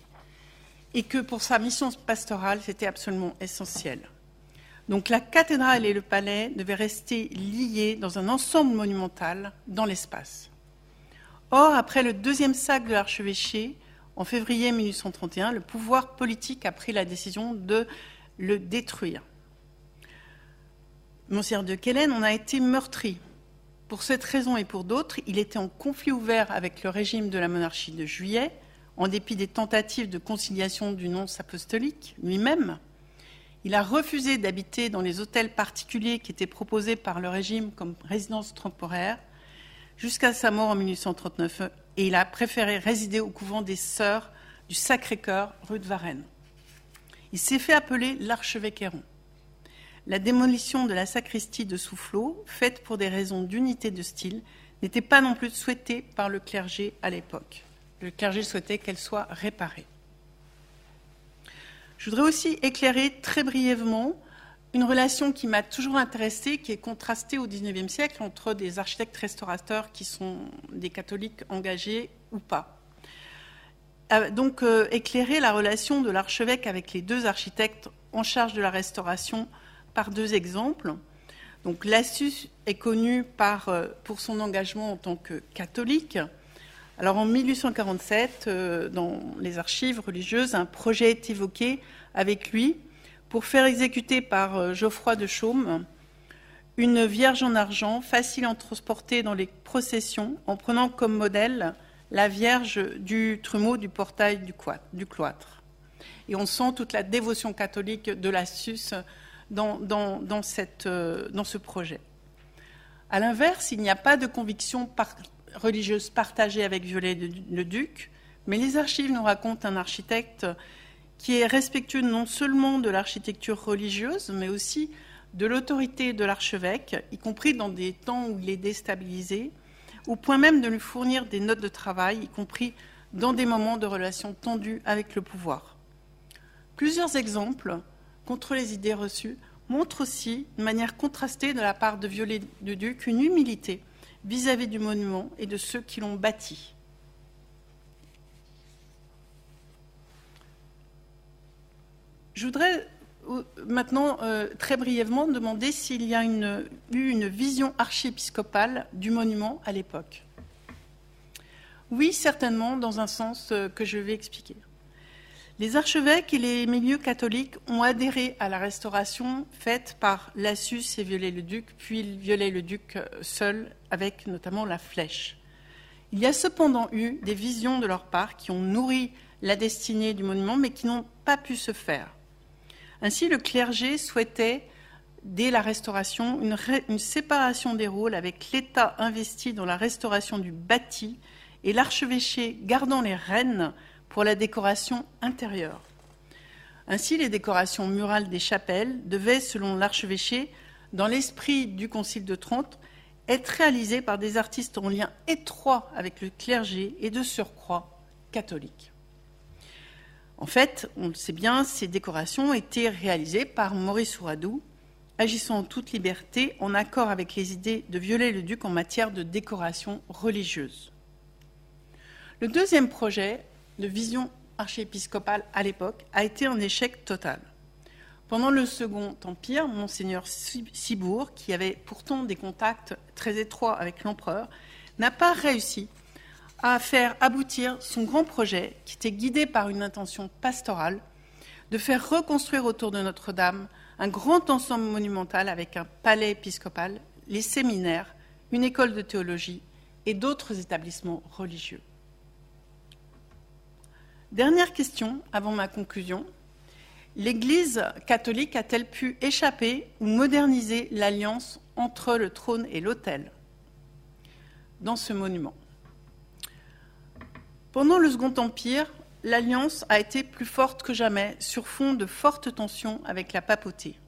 et que pour sa mission pastorale, c'était absolument essentiel. Donc la cathédrale et le palais devaient rester liés dans un ensemble monumental dans l'espace. Or, après le deuxième sac de l'archevêché, en février 1831, le pouvoir politique a pris la décision de le détruire. Monsieur de Kellen on a été meurtri. Pour cette raison et pour d'autres, il était en conflit ouvert avec le régime de la monarchie de juillet, en dépit des tentatives de conciliation du nonce apostolique lui-même. Il a refusé d'habiter dans les hôtels particuliers qui étaient proposés par le régime comme résidence temporaire jusqu'à sa mort en 1839 et il a préféré résider au couvent des Sœurs du Sacré-Cœur, rue de Varennes. Il s'est fait appeler l'archevêque Héron. La démolition de la sacristie de Soufflot, faite pour des raisons d'unité de style, n'était pas non plus souhaitée par le clergé à l'époque. Le clergé souhaitait qu'elle soit réparée. Je voudrais aussi éclairer très brièvement une relation qui m'a toujours intéressée, qui est contrastée au XIXe siècle entre des architectes restaurateurs qui sont des catholiques engagés ou pas. Euh, donc, euh, éclairer la relation de l'archevêque avec les deux architectes en charge de la restauration par deux exemples. Donc, Lassus est connu euh, pour son engagement en tant que catholique. Alors, en 1847, dans les archives religieuses, un projet est évoqué avec lui pour faire exécuter par euh, Geoffroy de Chaume une Vierge en argent, facile à transporter dans les processions, en prenant comme modèle la Vierge du trumeau du portail du, cloître. Et on sent toute la dévotion catholique de la SUS dans, euh, dans ce projet. À l'inverse, il n'y a pas de conviction religieuse partagée avec Viollet-le-Duc, mais les archives nous racontent un architecte qui est respectueux non seulement de l'architecture religieuse, mais aussi de l'autorité de l'archevêque, y compris dans des temps où il est déstabilisé, au point même de lui fournir des notes de travail, y compris dans des moments de relations tendues avec le pouvoir. Plusieurs exemples contre les idées reçues montrent aussi, de manière contrastée de la part de Viollet-le-Duc, une humilité vis-à-vis -vis du monument et de ceux qui l'ont bâti. Je voudrais euh, maintenant, euh, très brièvement, demander s'il y a eu une vision archiépiscopale du monument à l'époque. Oui, certainement, dans un sens euh, que je vais expliquer. Les archevêques et les milieux catholiques ont adhéré à la restauration faite par Lassus et Viollet-le-Duc, puis Viollet-le-Duc seul, avec notamment la flèche. Il y a cependant eu des visions de leur part qui ont nourri la destinée du monument, mais qui n'ont pas pu se faire. Ainsi, le clergé souhaitait, dès la Restauration, une, séparation des rôles avec l'État investi dans la restauration du bâti et l'archevêché gardant les rênes pour la décoration intérieure. Ainsi, les décorations murales des chapelles devaient, selon l'archevêché, dans l'esprit du Concile de Trente, être réalisées par des artistes en lien étroit avec le clergé et de surcroît catholiques. En fait, on le sait bien, ces décorations étaient réalisées par Maurice Ouradou, agissant en toute liberté en accord avec les idées de Viollet-le-Duc en matière de décoration religieuse. Le deuxième projet de vision archiépiscopale à l'époque a été un échec total. Pendant le Second Empire, monseigneur Cibourg, qui avait pourtant des contacts très étroits avec l'empereur, n'a pas réussi à faire aboutir son grand projet, qui était guidé par une intention pastorale, de faire reconstruire autour de Notre-Dame un grand ensemble monumental avec un palais épiscopal, les séminaires, une école de théologie et d'autres établissements religieux. Dernière question avant ma conclusion. L'Église catholique a-t-elle pu échapper ou moderniser l'alliance entre le trône et l'autel dans ce monument? Pendant le Second Empire, l'alliance a été plus forte que jamais sur fond de fortes tensions avec la papauté.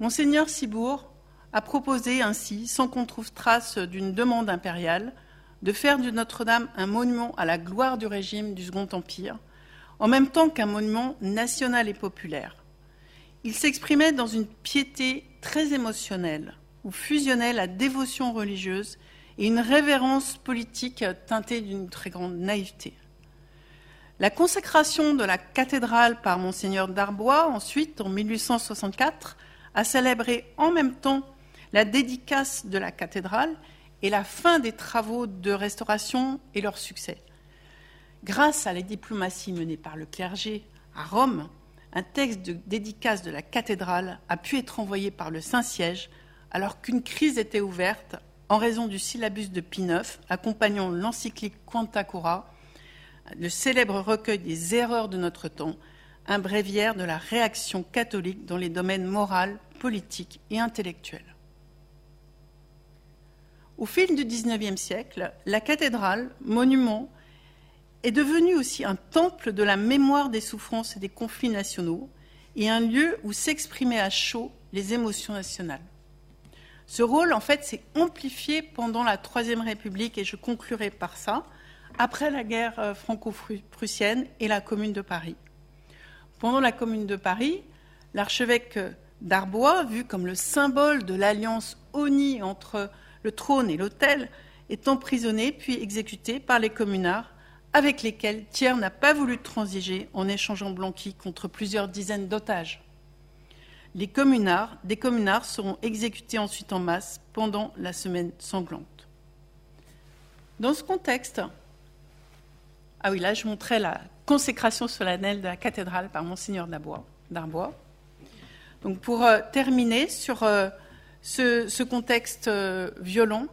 Monseigneur Cibourg a proposé ainsi, sans qu'on trouve trace d'une demande impériale, de faire de Notre-Dame un monument à la gloire du régime du Second Empire, en même temps qu'un monument national et populaire. Il s'exprimait dans une piété très émotionnelle, où fusionnait la dévotion religieuse et une révérence politique teintée d'une très grande naïveté. La consécration de la cathédrale par monseigneur Darbois, ensuite en 1864, a célébré en même temps la dédicace de la cathédrale et la fin des travaux de restauration et leur succès. Grâce à la diplomatie menée par le clergé à Rome, un texte de dédicace de la cathédrale a pu être envoyé par le Saint-Siège alors qu'une crise était ouverte en raison du syllabus de Pie accompagnant l'encyclique Quanta Cura, le célèbre recueil des erreurs de notre temps, un bréviaire de la réaction catholique dans les domaines moral, politique et intellectuel. Au fil du XIXe siècle, la cathédrale, monument, est devenue aussi un temple de la mémoire des souffrances et des conflits nationaux et un lieu où s'exprimaient à chaud les émotions nationales. Ce rôle, en fait, s'est amplifié pendant la Troisième République, et je conclurai par ça, après la guerre euh, franco-prussienne et la Commune de Paris. Pendant la Commune de Paris, l'archevêque d'Arbois, vu comme le symbole de l'alliance honnie entre le trône et l'autel, est emprisonné puis exécuté par les communards avec lesquels Thiers n'a pas voulu transiger en échangeant Blanqui contre plusieurs dizaines d'otages. Les communards, des communards seront exécutés ensuite en masse pendant la semaine sanglante. Dans ce contexte, ah oui, là je montrais la consécration solennelle de la cathédrale par Monseigneur d'Arbois. Donc pour euh, terminer sur euh, ce, contexte euh, violent.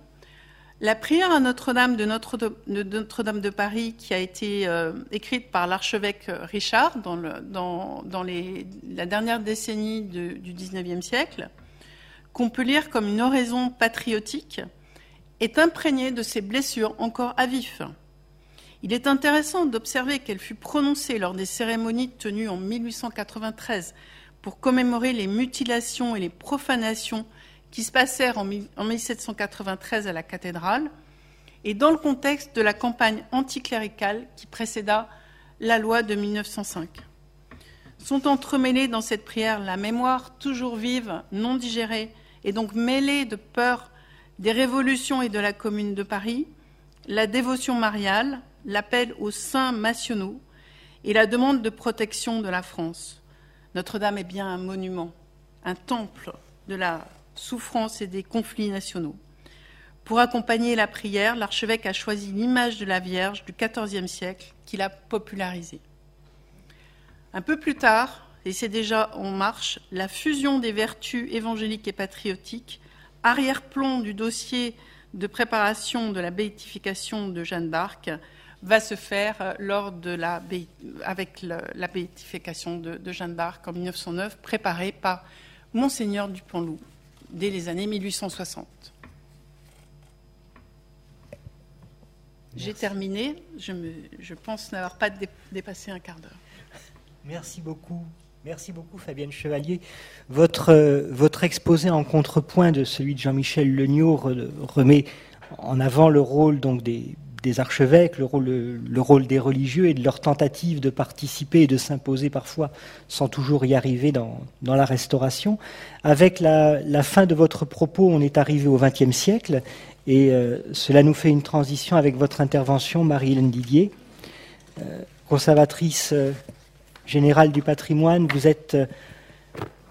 La prière à Notre-Dame de Notre-Dame de, Paris, qui a été euh, écrite par l'archevêque Richard dans, la dernière décennie du XIXe siècle, qu'on peut lire comme une oraison patriotique, est imprégnée de ces blessures encore à vif. Il est intéressant d'observer qu'elle fut prononcée lors des cérémonies tenues en 1893 pour commémorer les mutilations et les profanations qui se passèrent en 1793 à la cathédrale et dans le contexte de la campagne anticléricale qui précéda la loi de 1905. Sont entremêlés dans cette prière la mémoire toujours vive, non digérée, et donc mêlée de peur des révolutions et de la Commune de Paris, la dévotion mariale, l'appel aux saints nationaux et la demande de protection de la France. Notre-Dame est bien un monument, un temple de la souffrance et des conflits nationaux. Pour accompagner la prière, l'archevêque a choisi l'image de la Vierge du XIVe siècle qu'il a popularisée. Un peu plus tard, et c'est déjà en marche, la fusion des vertus évangéliques et patriotiques, arrière-plan du dossier de préparation de la béatification de Jeanne d'Arc, va se faire lors de la, avec la béatification de, de Jeanne d'Arc en 1909, préparée par Monseigneur Dupont-Loup dès les années 1860. J'ai terminé. Je, me, je pense n'avoir pas dépassé un quart d'heure. Merci beaucoup. Merci beaucoup, Fabienne Chevalier. Votre, votre exposé en contrepoint de celui de Jean-Michel Legnaud remet en avant le rôle donc des, des archevêques, le rôle, le rôle, des religieux et de leur tentative de participer et de s'imposer parfois sans toujours y arriver dans, la restauration. Avec la, la, fin de votre propos, on est arrivé au XXe siècle et euh, cela nous fait une transition avec votre intervention, Marie-Hélène Didier, euh, conservatrice euh, générale du patrimoine. Vous êtes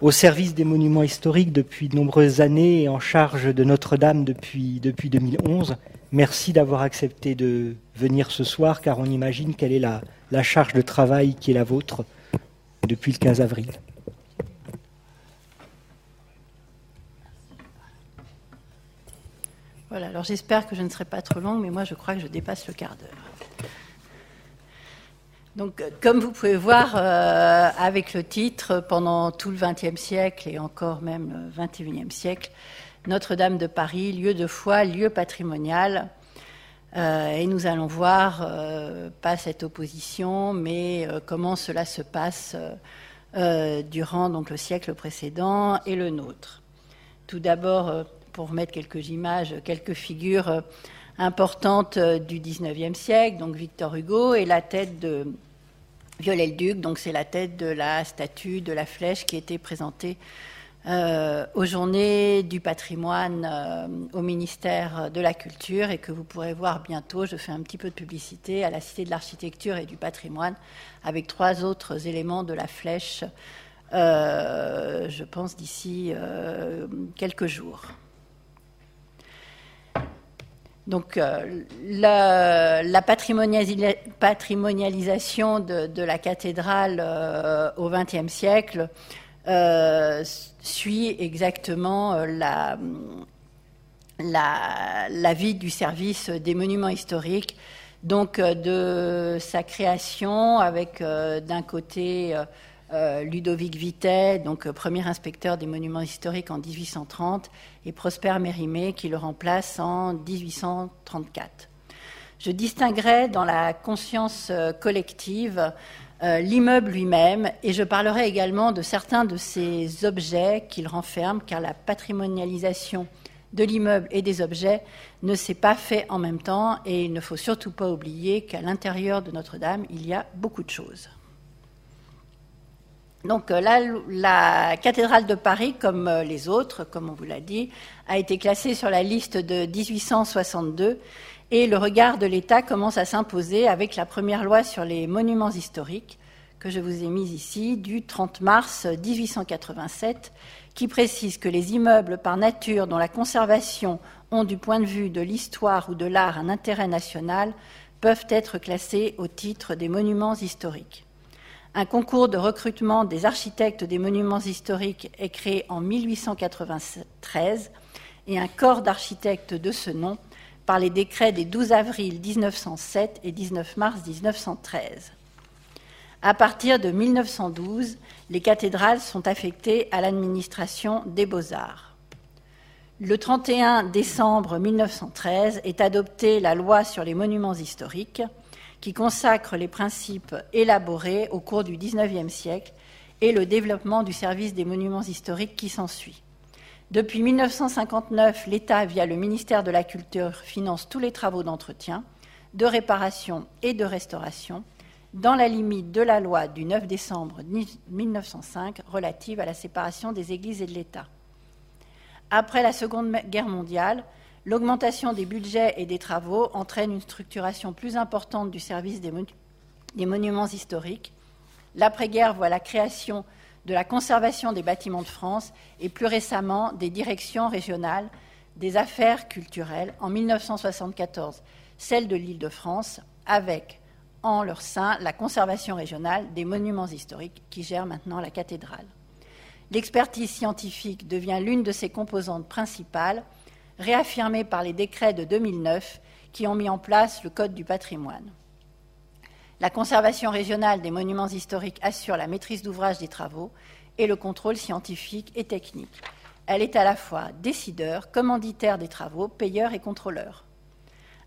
au service des monuments historiques depuis de nombreuses années et en charge de Notre-Dame depuis, depuis 2011. Merci d'avoir accepté de venir ce soir, car on imagine quelle est la, charge de travail qui est la vôtre depuis le 15 avril. Voilà, alors j'espère que je ne serai pas trop longue, mais moi je crois que je dépasse le quart d'heure. Donc, euh, comme vous pouvez voir euh, avec le titre, pendant tout le XXe siècle et encore même le XXIe siècle, Notre-Dame de Paris, lieu de foi, lieu patrimonial. Euh, et nous allons voir, pas cette opposition, mais comment cela se passe durant donc, le siècle précédent et le nôtre. Tout d'abord, pour mettre quelques images, quelques figures euh, importantes euh, du XIXe siècle, donc Victor Hugo, et la tête de Viollet-le-Duc, donc c'est la tête de la statue de la flèche qui était présentée euh, aux journées du patrimoine au ministère de la Culture et que vous pourrez voir bientôt. Je fais un petit peu de publicité à la Cité de l'Architecture et du Patrimoine avec trois autres éléments de la flèche, je pense, d'ici quelques jours. Donc euh, la, patrimonialisation de, la cathédrale euh, au XXe siècle euh, suit exactement la, la, vie du service des monuments historiques, donc de sa création avec d'un côté euh, Ludovic Vitet, donc euh, premier inspecteur des monuments historiques en 1830, et Prosper Mérimée qui le remplace en 1834. Je distinguerai dans la conscience euh, l'immeuble lui-même et je parlerai également de certains de ces objets qu'il renferme, car la patrimonialisation de l'immeuble et des objets ne s'est pas fait en même temps et il ne faut surtout pas oublier qu'à l'intérieur de Notre-Dame, il y a beaucoup de choses. Donc euh, la, cathédrale de Paris, comme euh, les autres, comme on vous l'a dit, a été classée sur la liste de 1862 et le regard de l'État commence à s'imposer avec la première loi sur les monuments historiques que je vous ai mise ici du 30 mars 1887 qui précise que les immeubles par nature dont la conservation ont du point de vue de l'histoire ou de l'art un intérêt national peuvent être classés au titre des monuments historiques. Un concours de recrutement des architectes des monuments historiques est créé en 1893 et un corps d'architectes de ce nom par les décrets des 12 avril 1907 et 19 mars 1913. À partir de 1912, les cathédrales sont affectées à l'administration des beaux-arts. Le 31 décembre 1913 est adoptée la loi sur les monuments historiques qui consacre les principes élaborés au cours du XIXe siècle et le développement du service des monuments historiques qui s'ensuit. Depuis 1959, l'État, via le ministère de la Culture, finance tous les travaux d'entretien, de réparation et de restauration, dans la limite de la loi du 9 décembre 1905 relative à la séparation des Églises et de l'État. Après la Seconde Guerre mondiale, L'augmentation des budgets et des travaux entraîne une structuration plus importante du service des, monuments historiques. L'après-guerre voit la création de la conservation des bâtiments de France et plus récemment des directions régionales des affaires culturelles en 1974, celle de l'Île-de-France, avec en leur sein la conservation régionale des monuments historiques qui gère maintenant la cathédrale. L'expertise scientifique devient l'une de ses composantes principales réaffirmé par les décrets de 2009 qui ont mis en place le Code du patrimoine. La conservation régionale des monuments historiques assure la maîtrise d'ouvrage des travaux et le contrôle scientifique et technique. Elle est à la fois décideur, commanditaire des travaux, payeur et contrôleur.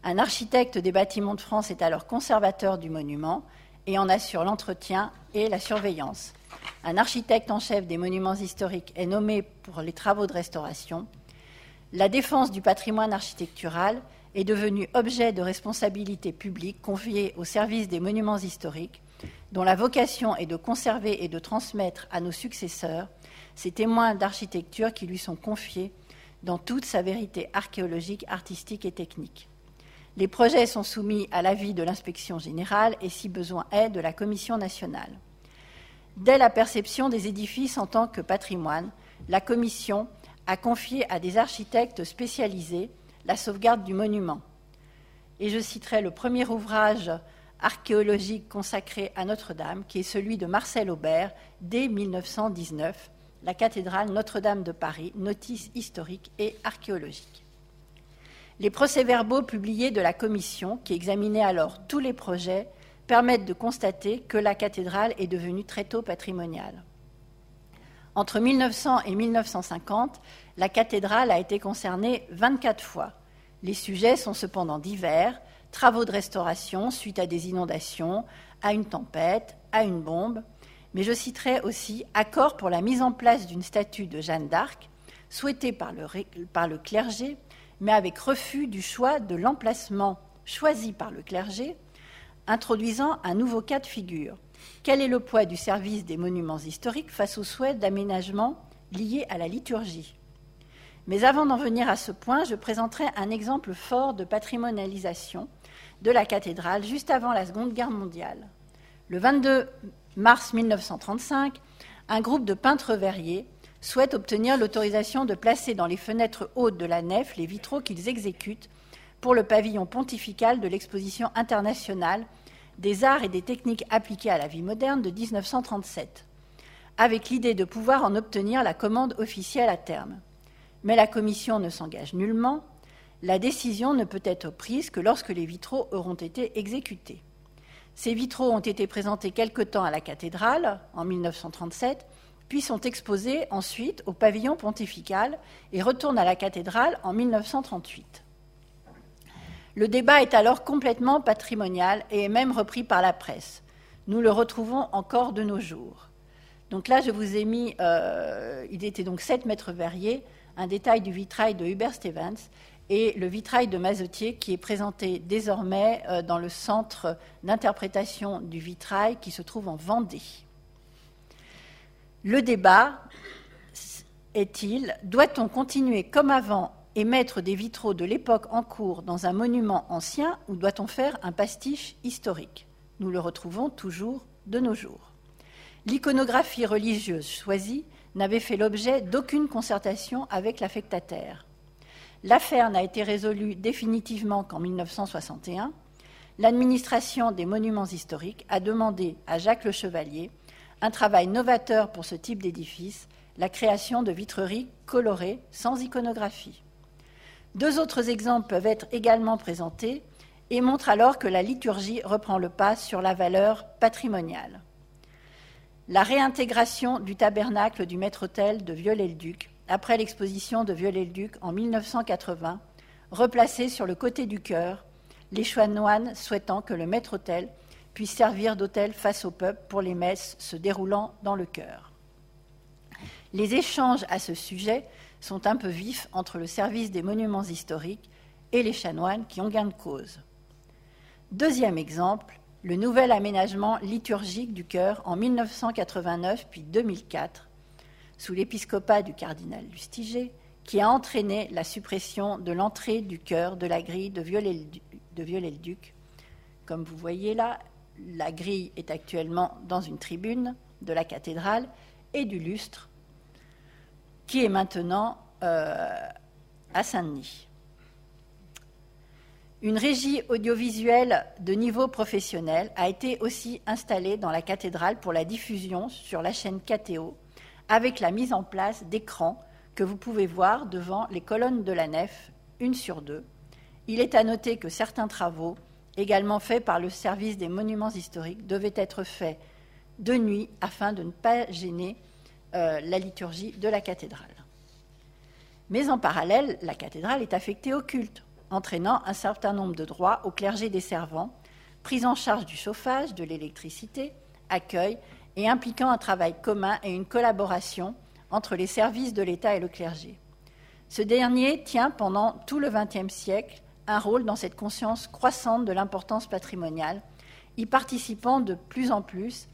Un architecte des bâtiments de France est alors conservateur du monument et en assure l'entretien et la surveillance. Un architecte en chef des monuments historiques est nommé pour les travaux de restauration la défense du patrimoine architectural est devenue objet de responsabilité publique confiée au service des monuments historiques, dont la vocation est de conserver et de transmettre à nos successeurs ces témoins d'architecture qui lui sont confiés dans toute sa vérité archéologique, artistique et technique. Les projets sont soumis à l'avis de l'inspection générale et, si besoin est, de la Commission nationale. Dès la perception des édifices en tant que patrimoine, la Commission a confié à des architectes spécialisés la sauvegarde du monument. Et je citerai le premier ouvrage archéologique consacré à Notre-Dame, qui est celui de Marcel Aubert dès 1919, la cathédrale Notre-Dame de Paris, notice historique et archéologique. Les procès-verbaux publiés de la commission, qui examinait alors tous les projets, permettent de constater que la cathédrale est devenue très tôt patrimoniale. Entre 1900 et 1950, la cathédrale a été concernée 24 fois. Les sujets sont cependant divers travaux de restauration suite à des inondations, à une tempête, à une bombe. Mais je citerai aussi accord pour la mise en place d'une statue de Jeanne d'Arc, souhaitée par le, par le clergé, mais avec refus du choix de l'emplacement choisi par le clergé, introduisant un nouveau cas de figure. Quel est le poids du service des monuments historiques face aux souhaits d'aménagement liés à la liturgie? Mais avant d'en venir à ce point, je présenterai un exemple fort de patrimonialisation de la cathédrale juste avant la Seconde Guerre mondiale. Le 22 mars 1935, un groupe de peintres verriers souhaite obtenir l'autorisation de placer dans les fenêtres hautes de la nef les vitraux qu'ils exécutent pour le pavillon pontifical de l'exposition internationale des arts et des techniques appliquées à la vie moderne de 1937, avec l'idée de pouvoir en obtenir la commande officielle à terme. Mais la commission ne s'engage nullement, la décision ne peut être prise que lorsque les vitraux auront été exécutés. Ces vitraux ont été présentés quelque temps à la cathédrale en 1937, puis sont exposés ensuite au pavillon pontifical et retournent à la cathédrale en 1938. Le débat est alors complètement patrimonial et est même repris par la presse. Nous le retrouvons encore de nos jours. Donc là, je vous ai mis, euh, il était donc 7 mètres verriers, un détail du vitrail de Hubert Stevens et le vitrail de Mazotier qui est présenté désormais euh, dans le centre d'interprétation du vitrail qui se trouve en Vendée. Le débat est-il, doit-on continuer comme avant et mettre des vitraux de l'époque en cours dans un monument ancien ou doit-on faire un pastiche historique? Nous le retrouvons toujours de nos jours. L'iconographie religieuse choisie n'avait fait l'objet d'aucune concertation avec l'affectataire. L'affaire n'a été résolue définitivement qu'en 1961. L'administration des monuments historiques a demandé à Jacques Le Chevalier un travail novateur pour ce type d'édifice, la création de vitreries colorées sans iconographie. Deux autres exemples peuvent être également présentés et montrent alors que la liturgie reprend le pas sur la valeur patrimoniale. La réintégration du tabernacle du maître-autel de Viollet-le-Duc, après l'exposition de Viollet-le-Duc en 1980, replacé sur le côté du chœur, les chanoines souhaitant que le maître-autel puisse servir d'autel face au peuple pour les messes se déroulant dans le chœur. Les échanges à ce sujet sont un peu vifs entre le service des monuments historiques et les chanoines qui ont gain de cause. Deuxième exemple, le nouvel aménagement liturgique du chœur en 1989 puis 2004, sous l'épiscopat du cardinal Lustiger, qui a entraîné la suppression de l'entrée du chœur de la grille de Viollet-le-Duc. Comme vous voyez là, la grille est actuellement dans une tribune de la cathédrale et du lustre qui est maintenant euh, à Saint-Denis. Une régie audiovisuelle de niveau professionnel a été aussi installée dans la cathédrale pour la diffusion sur la chaîne KTO, avec la mise en place d'écrans que vous pouvez voir devant les colonnes de la nef, une sur deux. Il est à noter que certains travaux, également faits par le service des monuments historiques, devaient être faits de nuit afin de ne pas gêner euh, la liturgie de la cathédrale. Mais en parallèle, la cathédrale est affectée au culte, entraînant un certain nombre de droits au clergé des servants, prise en charge du chauffage, de l'électricité, accueil et impliquant un travail commun et une collaboration entre les services de l'État et le clergé. Ce dernier tient pendant tout le XXe siècle un rôle dans cette conscience croissante de l'importance patrimoniale, y participant de plus en plus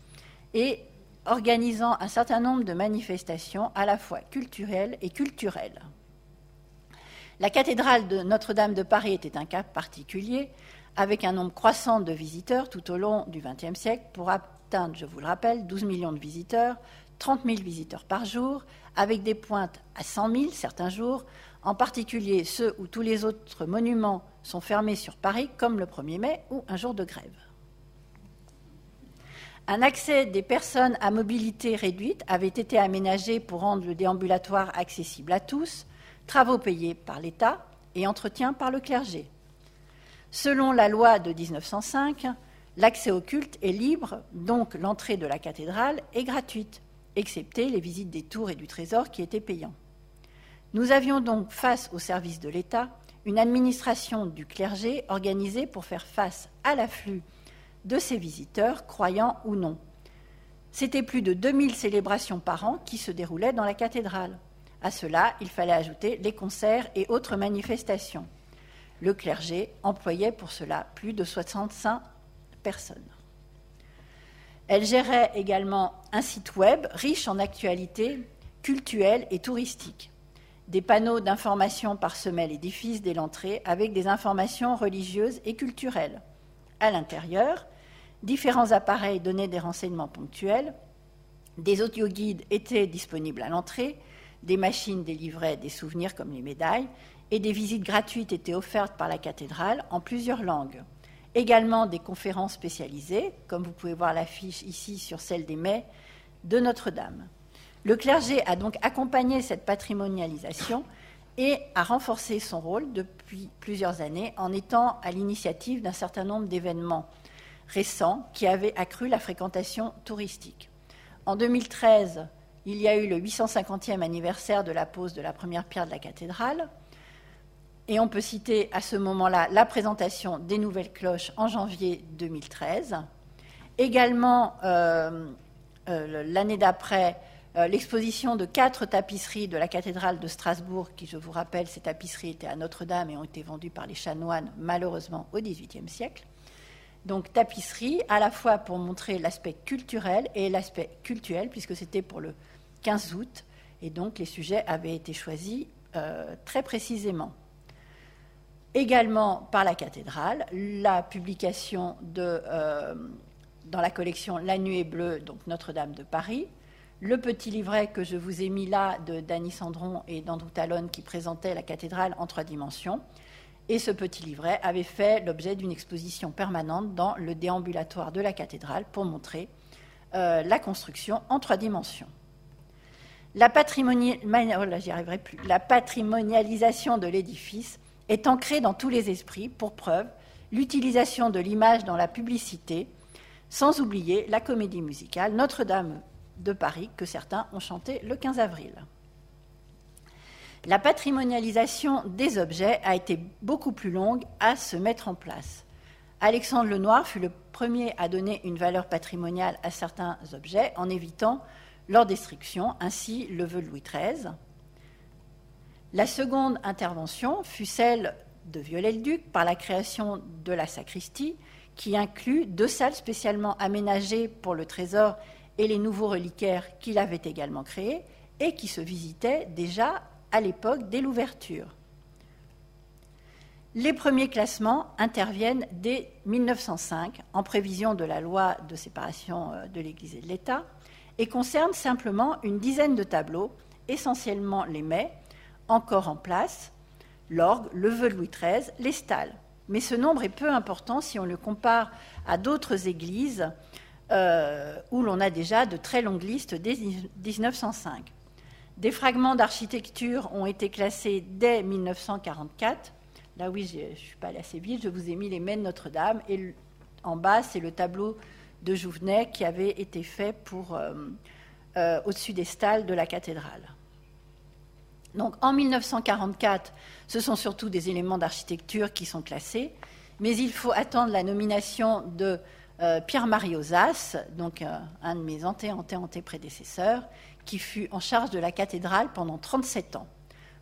et organisant un certain nombre de manifestations à la fois culturelles et culturelles. La cathédrale de Notre-Dame de Paris était un cas particulier, avec un nombre croissant de visiteurs tout au long du XXe siècle, pour atteindre, je vous le rappelle, 12 millions de visiteurs, 30 000 visiteurs par jour, avec des pointes à 100 000 certains jours, en particulier ceux où tous les autres monuments sont fermés sur Paris, comme le 1er mai ou un jour de grève. Un accès des personnes à mobilité réduite avait été aménagé pour rendre le déambulatoire accessible à tous, travaux payés par l'État et entretien par le clergé. Selon la loi de 1905, l'accès au culte est libre, donc l'entrée de la cathédrale est gratuite, excepté les visites des tours et du trésor qui étaient payants. Nous avions donc face au service de l'État une administration du clergé organisée pour faire face à l'afflux de ses visiteurs, croyants ou non. C'était plus de 2000 célébrations par an qui se déroulaient dans la cathédrale. À cela, il fallait ajouter les concerts et autres manifestations. Le clergé employait pour cela plus de 65 personnes. Elle gérait également un site web riche en actualités cultuelles et touristiques. Des panneaux d'information parsemaient l'édifice dès l'entrée avec des informations religieuses et culturelles. À l'intérieur, différents appareils donnaient des renseignements ponctuels. Des audioguides étaient disponibles à l'entrée. Des machines délivraient des souvenirs comme les médailles. Et des visites gratuites étaient offertes par la cathédrale en plusieurs langues. Également des conférences spécialisées, comme vous pouvez voir l'affiche ici sur celle des mai de Notre-Dame. Le clergé a donc accompagné cette patrimonialisation et a renforcé son rôle depuis plusieurs années en étant à l'initiative d'un certain nombre d'événements récents qui avaient accru la fréquentation touristique. En 2013, il y a eu le 850e anniversaire de la pose de la première pierre de la cathédrale. Et on peut citer à ce moment-là la présentation des nouvelles cloches en janvier 2013. Également, euh, euh, l'année d'après, l'exposition de quatre tapisseries de la cathédrale de Strasbourg, qui, je vous rappelle, ces tapisseries étaient à Notre-Dame et ont été vendues par les chanoines, malheureusement, au XVIIIe siècle. Donc, tapisserie, à la fois pour montrer l'aspect culturel et l'aspect cultuel, puisque c'était pour le 15 août, et donc les sujets avaient été choisis très précisément également par la cathédrale, la publication de, euh, dans la collection La Nuée Bleue, donc Notre-Dame de Paris, le petit livret que je vous ai mis là de Dany Sandron et d'Andrew Talon qui présentait la cathédrale en trois dimensions. Et ce petit livret avait fait l'objet d'une exposition permanente dans le déambulatoire de la cathédrale pour montrer euh, la construction en trois dimensions. La, oh la patrimonialisation de l'édifice est ancré dans tous les esprits, pour preuve l'utilisation de l'image dans la publicité, sans oublier la comédie musicale Notre-Dame de Paris que certains ont chanté le 15 avril. La patrimonialisation des objets a été beaucoup plus longue à se mettre en place. Alexandre Lenoir fut le premier à donner une valeur patrimoniale à certains objets en évitant leur destruction, ainsi le veut Louis XIII. La seconde intervention fut celle de Viollet-le-Duc par la création de la sacristie, qui inclut deux salles spécialement aménagées pour le trésor et les nouveaux reliquaires qu'il avait également créés et qui se visitaient déjà à l'époque dès l'ouverture. Les premiers classements interviennent dès 1905 en prévision de la loi de séparation euh, de l'Église et de l'État et concernent simplement une dizaine de tableaux, essentiellement les mets, encore en place, l'orgue, le vœu de Louis XIII, les stalles. Mais ce nombre est peu important si on le compare à d'autres églises euh, où l'on a déjà de très longues listes dès 1905. Des fragments d'architecture ont été classés dès 1944. Là, oui, je ne suis pas allée assez vite, je vous ai mis les mets de Notre-Dame. Et en bas, c'est le tableau de Jouvenet qui avait été fait pour, euh, euh, au-dessus des stalles de la cathédrale. Donc en 1944, ce sont surtout des éléments d'architecture qui sont classés, mais il faut attendre la nomination de euh, Pierre-Marie Ozas, donc euh, un de mes anté-anté-anté-prédécesseurs, qui fut en charge de la cathédrale pendant 37 ans.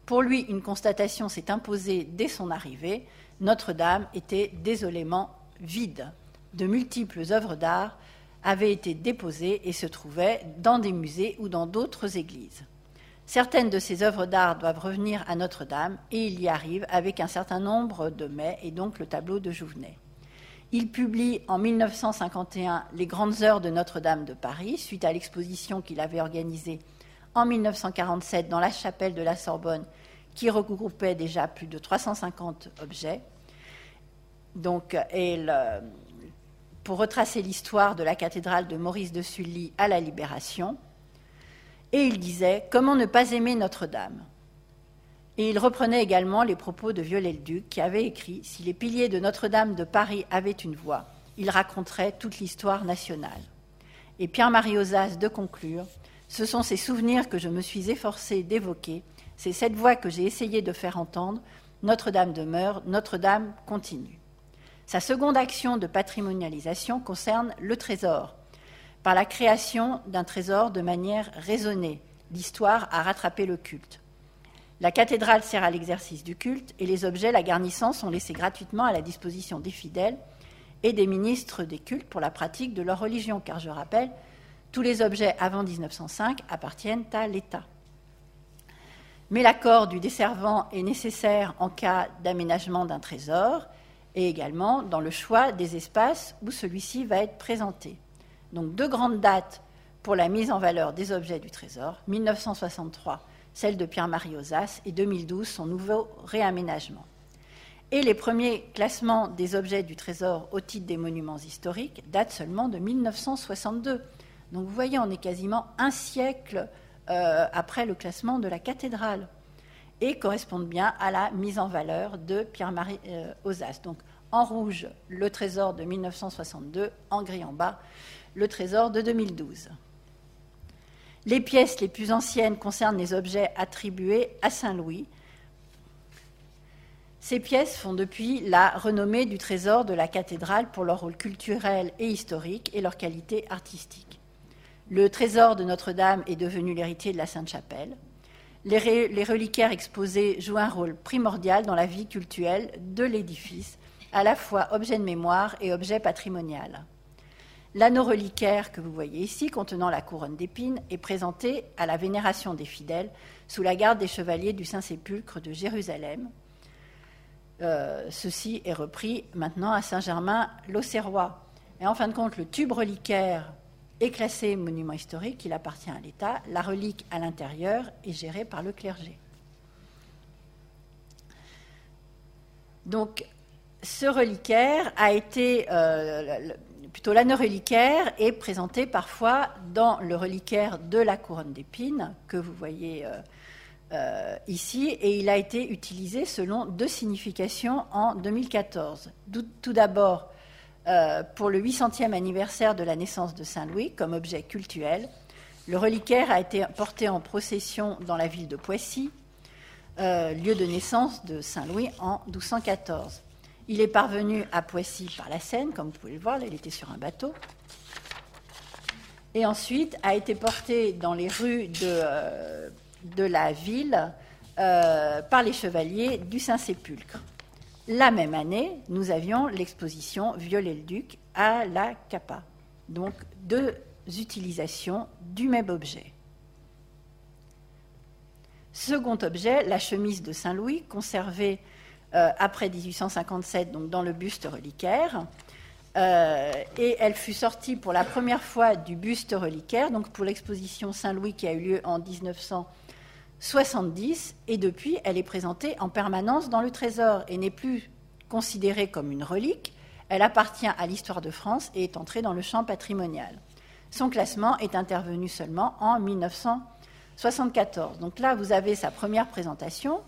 Pour lui, une constatation s'est imposée dès son arrivée. Notre-Dame était désolément vide. De multiples œuvres d'art avaient été déposées et se trouvaient dans des musées ou dans d'autres églises. Certaines de ces œuvres d'art doivent revenir à Notre-Dame et il y arrive avec un certain nombre de mai et donc le tableau de Jouvenet. Il publie en 1951 Les grandes heures de Notre-Dame de Paris, suite à l'exposition qu'il avait organisée en 1947 dans la chapelle de la Sorbonne, qui regroupait déjà plus de 350 objets. Donc, pour retracer l'histoire de la cathédrale de Maurice de Sully à la Libération. Et il disait Comment ne pas aimer Notre-Dame? Et il reprenait également les propos de Viollet-le-Duc qui avait écrit Si les piliers de Notre-Dame de Paris avaient une voix, ils raconteraient toute l'histoire nationale. Et Pierre-Marie Ozas de conclure Ce sont ces souvenirs que je me suis efforcé d'évoquer, c'est cette voix que j'ai essayé de faire entendre. Notre-Dame demeure, Notre-Dame continue. Sa seconde action de patrimonialisation concerne le trésor, par la création d'un trésor de manière raisonnée. L'histoire a rattrapé le culte. La cathédrale sert à l'exercice du culte et les objets la garnissant sont laissés gratuitement à la disposition des fidèles et des ministres des cultes pour la pratique de leur religion, car je rappelle, tous les objets avant 1905 appartiennent à l'État. Mais l'accord du desservant est nécessaire en cas d'aménagement d'un trésor et également dans le choix des espaces où celui-ci va être présenté. Donc deux grandes dates pour la mise en valeur des objets du trésor, 1963, celle de Pierre-Marie Ozas, et 2012, son nouveau réaménagement. Et les premiers classements des objets du trésor au titre des monuments historiques datent seulement de 1962. Donc vous voyez, on est quasiment un siècle euh, après le classement de la cathédrale et correspondent bien à la mise en valeur de Pierre-Marie euh, Ozas. Donc en rouge, le trésor de 1962, en gris en bas, le trésor de 2012. Les pièces les plus anciennes concernent les objets attribués à Saint-Louis, ces pièces font depuis la renommée du trésor de la cathédrale pour leur rôle culturel et historique et leur qualité artistique. Le trésor de Notre-Dame est devenu l'héritier de la Sainte-Chapelle. Les, les, reliquaires exposés jouent un rôle primordial dans la vie culturelle de l'édifice, à la fois objet de mémoire et objet patrimonial. L'anneau reliquaire que vous voyez ici, contenant la couronne d'épines, est présenté à la vénération des fidèles sous la garde des chevaliers du Saint-Sépulcre de Jérusalem, euh, ceci est repris maintenant à Saint-Germain-l'Auxerrois. Et en fin de compte, le tube reliquaire est classé monument historique, il appartient à l'État. La relique à l'intérieur est gérée par le clergé. Donc, ce reliquaire a été, euh, plutôt l'anneau reliquaire est présenté parfois dans le reliquaire de la couronne d'épines que vous voyez euh, euh, ici et il a été utilisé selon deux significations en 2014. Tout d'abord, euh, pour le 800e anniversaire de la naissance de Saint-Louis comme objet cultuel, le reliquaire a été porté en procession dans la ville de Poissy, lieu de naissance de Saint-Louis en 1214. Il est parvenu à Poissy par la Seine, comme vous pouvez le voir, il était sur un bateau. Et ensuite a été porté dans les rues de de la ville euh, par les chevaliers du Saint-Sépulcre. La même année, nous avions l'exposition Viollet-le-Duc à la Capa. Donc deux utilisations du même objet. Second objet, la chemise de Saint-Louis, conservée euh, après 1857 donc dans le buste reliquaire. Euh, et elle fut sortie pour la première fois du buste reliquaire, donc pour l'exposition Saint-Louis qui a eu lieu en 1900. 70 et depuis, elle est présentée en permanence dans le Trésor et n'est plus considérée comme une relique. Elle appartient à l'histoire de France et est entrée dans le champ patrimonial. Son classement est intervenu seulement en 1974. Donc là, vous avez sa première présentation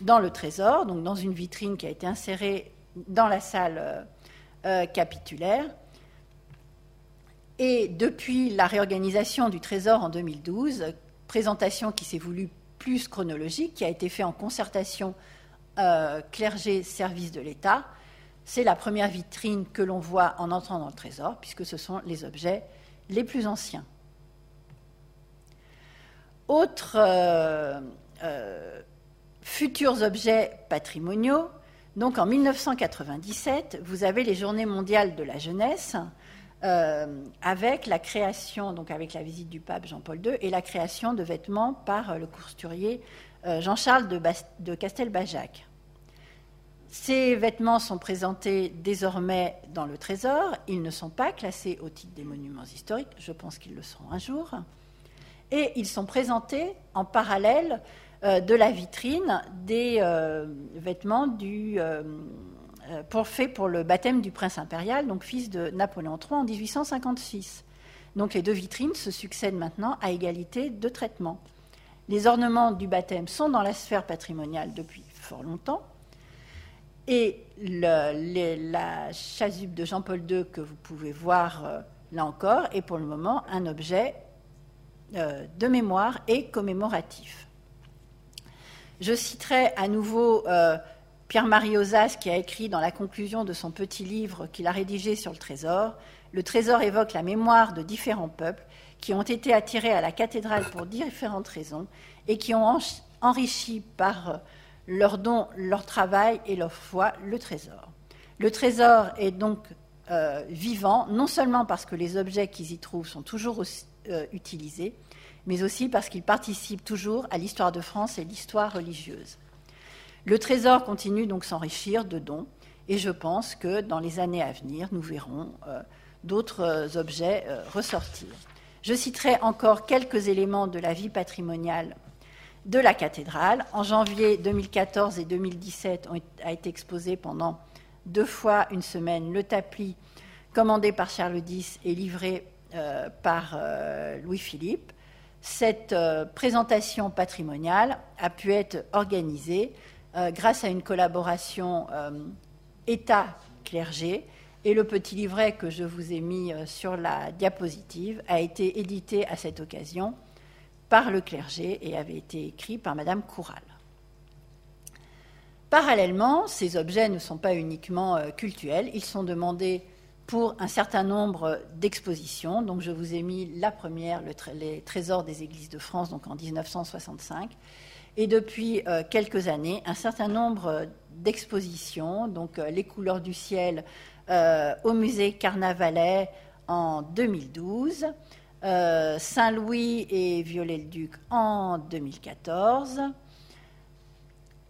dans le Trésor, donc dans une vitrine qui a été insérée dans la salle euh, euh, capitulaire. Et depuis la réorganisation du Trésor en 2012, présentation qui s'est voulue plus chronologique qui a été fait en concertation euh, clergé-service de l'État. C'est la première vitrine que l'on voit en entrant dans le trésor, puisque ce sont les objets les plus anciens. Euh, futurs objets patrimoniaux, donc en 1997, vous avez les Journées mondiales de la jeunesse, euh, avec la création, donc avec la visite du pape Jean-Paul II, et la création de vêtements par euh, le couturier euh, Jean-Charles de, de Castelbajac. Ces vêtements sont présentés désormais dans le Trésor. Ils ne sont pas classés au titre des monuments historiques. Je pense qu'ils le seront un jour. Et ils sont présentés en parallèle de la vitrine des vêtements du, pour, fait pour le baptême du prince impérial, donc fils de Napoléon III en 1856. Donc les deux vitrines se succèdent maintenant à égalité de traitement. Les ornements du baptême sont dans la sphère patrimoniale depuis fort longtemps. Et la chasuble de Jean-Paul II que vous pouvez voir euh, là encore est pour le moment un objet euh, de mémoire et commémoratif. Je citerai à nouveau euh, Pierre-Marie Ozas qui a écrit dans la conclusion de son petit livre qu'il a rédigé sur le trésor. Le trésor évoque la mémoire de différents peuples qui ont été attirés à la cathédrale pour différentes raisons et qui ont enrichi par leur don, leur travail et leur foi le trésor. Le trésor est donc euh, vivant, non seulement parce que les objets qu'ils y trouvent sont toujours euh, utilisés, mais aussi parce qu'ils participent toujours à l'histoire de France et l'histoire religieuse. Le trésor continue donc s'enrichir de dons, et je pense que dans les années à venir, nous verrons euh, d'autres objets ressortir. Je citerai encore quelques éléments de la vie patrimoniale de la cathédrale. En janvier 2014 et 2017 a été exposé pendant deux fois une semaine le tapis commandé par Charles X et livré euh, par euh, Louis-Philippe. Cette euh, présentation patrimoniale a pu être organisée grâce à une collaboration État-clergé et le petit livret que je vous ai mis sur la diapositive a été édité à cette occasion par le clergé et avait été écrit par Madame Coural. Parallèlement, ces objets ne sont pas uniquement euh, cultuels, ils sont demandés pour un certain nombre d'expositions. Donc je vous ai mis la première, les trésors des églises de France, donc en 1965. Et depuis euh, quelques années, un certain nombre d'expositions, donc euh, les couleurs du ciel au musée Carnavalet en 2012, euh, Saint-Louis et Viollet-le-Duc en 2014.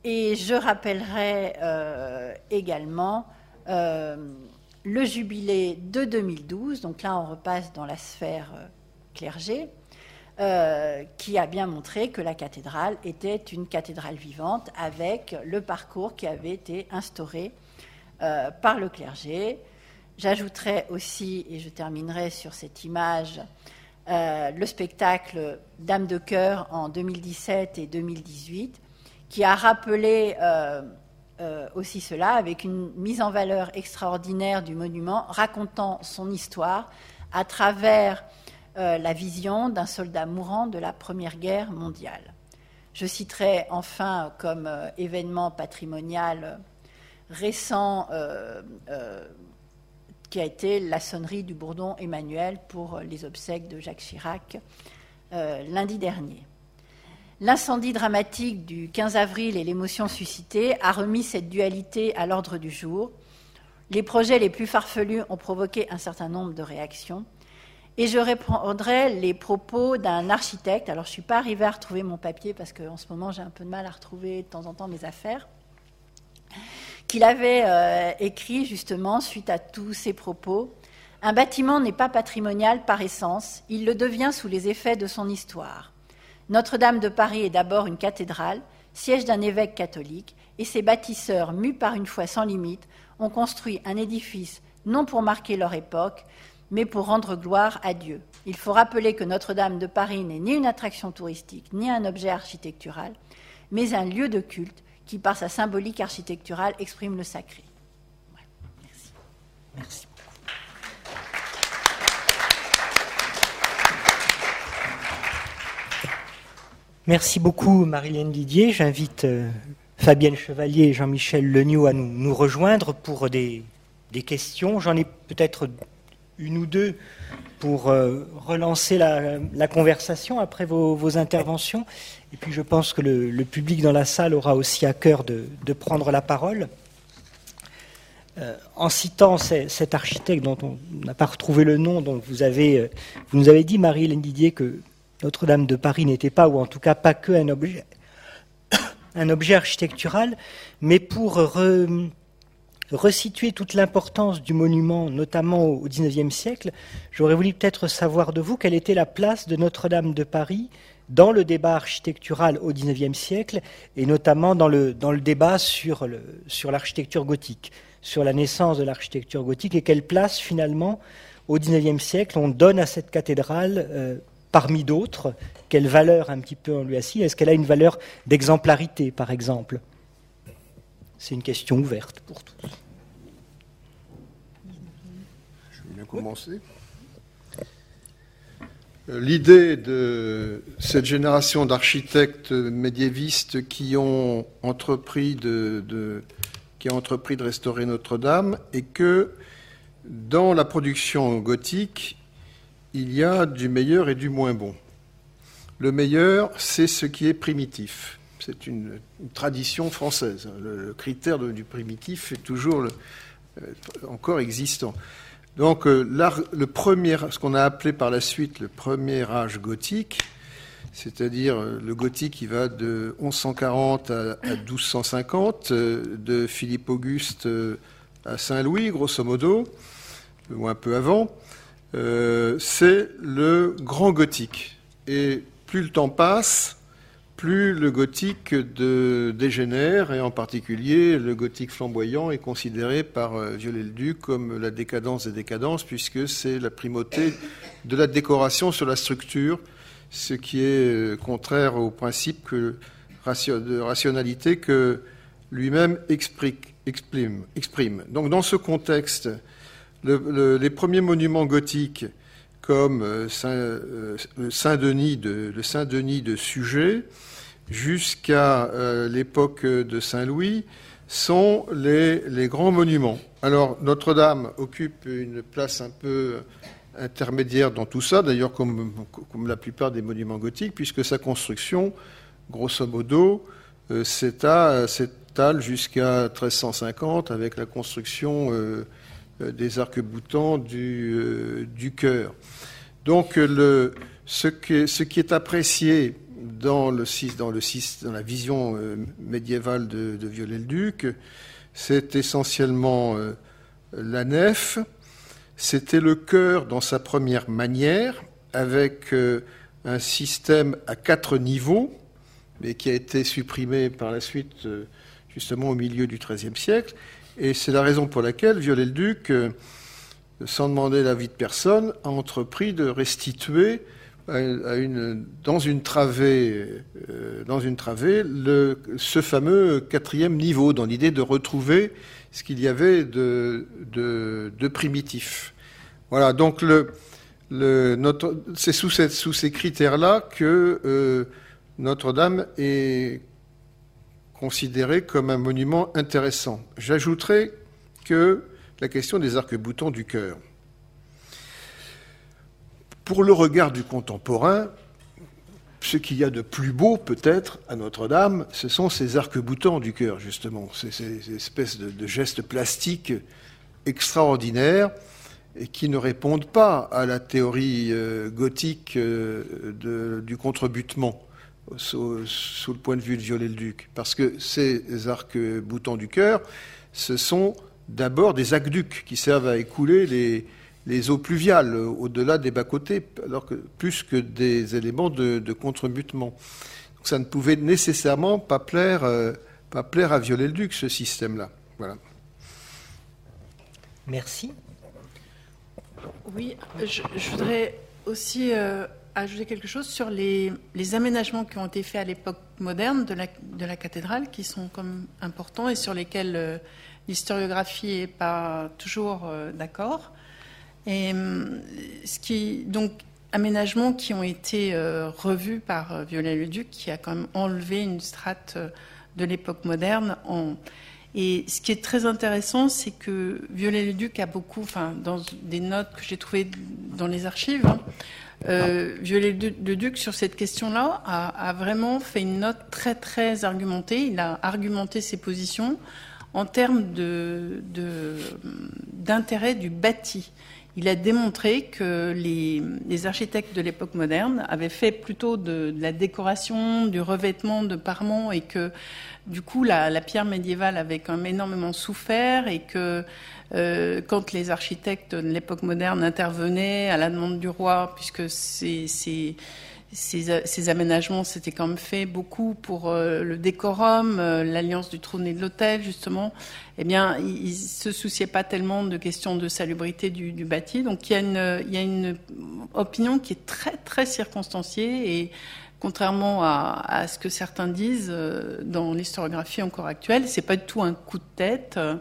Et je rappellerai euh, également euh, le jubilé de 2012, donc là on repasse dans la sphère clergé, qui a bien montré que la cathédrale était une cathédrale vivante avec le parcours qui avait été instauré par le clergé. J'ajouterai aussi, et je terminerai sur cette image, euh, le spectacle Dame de cœur en 2017 et 2018, qui a rappelé euh, euh, aussi cela avec une mise en valeur extraordinaire du monument, racontant son histoire à travers la vision d'un soldat mourant de la Première Guerre mondiale. Je citerai enfin comme événement patrimonial récent qui a été la sonnerie du bourdon Emmanuel pour les obsèques de Jacques Chirac euh, lundi dernier. L'incendie dramatique du 15 avril et l'émotion suscitée a remis cette dualité à l'ordre du jour. Les projets les plus farfelus ont provoqué un certain nombre de réactions. Et je reprendrai les propos d'un architecte. Alors, je ne suis pas arrivée à retrouver mon papier parce qu'en ce moment, j'ai un peu de mal à retrouver de temps en temps mes affaires qu'il avait euh, écrit justement suite à tous ces propos. Un bâtiment n'est pas patrimonial par essence, il le devient sous les effets de son histoire. Notre-Dame de Paris est d'abord une cathédrale, siège d'un évêque catholique, et ses bâtisseurs, mus par une foi sans limite, ont construit un édifice non pour marquer leur époque, mais pour rendre gloire à Dieu. Il faut rappeler que Notre-Dame de Paris n'est ni une attraction touristique, ni un objet architectural, mais un lieu de culte qui, par sa symbolique architecturale, exprime le sacré. merci. Merci beaucoup, Marilène Didier. J'invite euh, Fabienne Chevalier et Jean-Michel Legnaud à nous, rejoindre pour des, questions. J'en ai peut-être une ou deux pour euh, relancer la, conversation après vos interventions. Et puis je pense que le, public dans la salle aura aussi à cœur de, prendre la parole. Euh, en citant cet architecte dont on n'a pas retrouvé le nom, donc vous, avez, vous nous avez dit, Marie-Hélène Didier, que Notre-Dame de Paris n'était pas, ou en tout cas pas que un objet, architectural, mais pour resituer toute l'importance du monument, notamment au XIXe siècle, j'aurais voulu peut-être savoir de vous quelle était la place de Notre-Dame de Paris dans le débat architectural au XIXe siècle, et notamment dans le, débat sur l'architecture gothique, sur la naissance de l'architecture gothique et quelle place finalement au XIXe siècle on donne à cette cathédrale euh, parmi d'autres Quelle valeur un petit peu on lui assis Est-ce qu'elle a une valeur d'exemplarité par exemple? C'est une question ouverte pour tous. Je vais bien commencer. L'idée de cette génération d'architectes médiévistes qui ont entrepris entrepris de restaurer Notre-Dame est que dans la production gothique, il y a du meilleur et du moins bon. Le meilleur, c'est ce qui est primitif. C'est une, tradition française. Le, critère du primitif est toujours euh, encore existant. Donc euh, le premier, ce qu'on a appelé par la suite le premier âge gothique, c'est-à-dire euh, le gothique qui va de 1140 à, 1250, euh, de Philippe Auguste à Saint-Louis, grosso modo, ou un peu avant, c'est le grand gothique. Et plus le temps passe, plus le gothique dégénère, et en particulier le gothique flamboyant est considéré par euh, Viollet-le-Duc comme la décadence des décadences, puisque c'est la primauté de la décoration sur la structure, ce qui est euh, contraire au principe de rationalité que lui-même exprime, Donc dans ce contexte, les premiers monuments gothiques comme euh, euh, Saint-Denis de, le Saint-Denis de Sujet jusqu'à euh, l'époque de Saint-Louis sont les, grands monuments. Alors Notre-Dame occupe une place un peu intermédiaire dans tout ça, d'ailleurs comme, la plupart des monuments gothiques, puisque sa construction, grosso modo, s'étale jusqu'à 1350 avec la construction des arcs-boutants du, euh, du cœur. Donc le, ce, qui est apprécié dans, la vision euh, médiévale de, de Viollet-le-Duc, c'est essentiellement la nef, c'était le cœur dans sa première manière, avec un système à quatre niveaux, mais qui a été supprimé par la suite justement au milieu du XIIIe siècle, et c'est la raison pour laquelle Viollet-le-Duc, euh, sans demander l'avis de personne, a entrepris de restituer dans une travée, euh, dans une travée ce fameux quatrième niveau, dans l'idée de retrouver ce qu'il y avait de, primitif. Voilà, donc c'est sous, ces critères-là que euh, Notre-Dame est considéré comme un monument intéressant. J'ajouterai que la question des arcs-boutants du cœur. Pour le regard du contemporain, ce qu'il y a de plus beau peut-être à Notre-Dame, ce sont ces arcs-boutants du cœur, justement, ces, espèces de, gestes plastiques extraordinaires et qui ne répondent pas à la théorie euh, gothique euh, du contrebutement sous, le point de vue de Viollet-le-Duc. Parce que ces arcs-boutants du cœur, ce sont d'abord des aqueducs qui servent à écouler les, les eaux pluviales au-delà des bas-côtés, alors que plus que des éléments de, de contrebutement. Donc ça ne pouvait nécessairement pas plaire, euh, pas plaire à Viollet-le-Duc, ce système-là. Voilà. Merci. Oui, je, voudrais aussi euh, ajouter quelque chose sur les, aménagements qui ont été faits à l'époque moderne de la, cathédrale, qui sont comme importants et sur lesquels euh, l'historiographie n'est pas toujours euh, d'accord. Et hum, ce qui, donc, aménagements qui ont été euh, revus par Viollet-le-Duc, qui a quand même enlevé une strate de l'époque moderne. En, et ce qui est très intéressant, c'est que Viollet-le-Duc a beaucoup, enfin, dans des notes que j'ai trouvées dans les archives, hein, euh, Viollet-le-Duc, sur cette question-là, a, vraiment fait une note très, très argumentée. Il a argumenté ses positions en termes d'intérêt du bâti. Il a démontré que les, architectes de l'époque moderne avaient fait plutôt de, la décoration, du revêtement de parements et que du coup la, pierre médiévale avait quand même énormément souffert et que euh, quand les architectes de l'époque moderne intervenaient à la demande du roi, puisque c'est ces, aménagements s'étaient quand même fait beaucoup pour le décorum, l'alliance du trône et de l'hôtel, justement. Eh bien, ils, ne se souciaient pas tellement de questions de salubrité du, du bâti. Donc, il y, a une, il y a une opinion qui est très, très circonstanciée et contrairement à, ce que certains disent euh, dans l'historiographie encore actuelle, c'est pas du tout un coup de tête euh,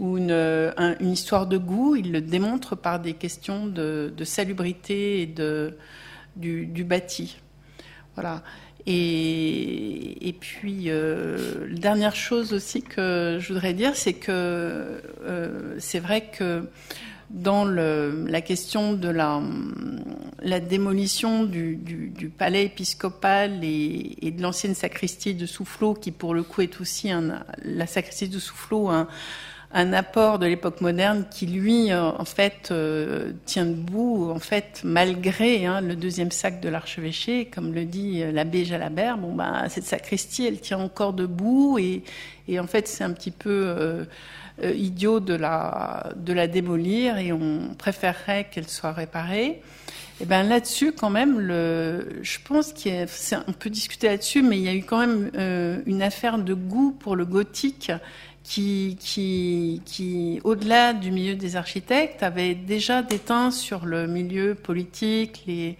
ou une, une, histoire de goût. Il le démontre par des questions de, salubrité et de, du, bâti. Voilà. Et, et puis, euh, la dernière chose aussi que je voudrais dire, c'est que c'est vrai que dans le, la question de la, la démolition du, du, du, palais épiscopal et, de l'ancienne sacristie de Soufflot, qui pour le coup est aussi la sacristie de Soufflot, un apport de l'époque moderne qui lui euh, en fait euh, tient debout en fait malgré hein, le deuxième sac de l'archevêché comme le dit euh, l'abbé Jalabert bon bah cette sacristie elle tient encore debout et, et en fait c'est un petit peu euh, idiot de la, de la démolir et on préférerait qu'elle soit réparée. Et eh ben là-dessus, quand même, le, je pense qu'on peut discuter là-dessus, mais il y a eu quand même euh, une affaire de goût pour le gothique qui, qui, qui au-delà du milieu des architectes, avait déjà déteint sur le milieu politique, les,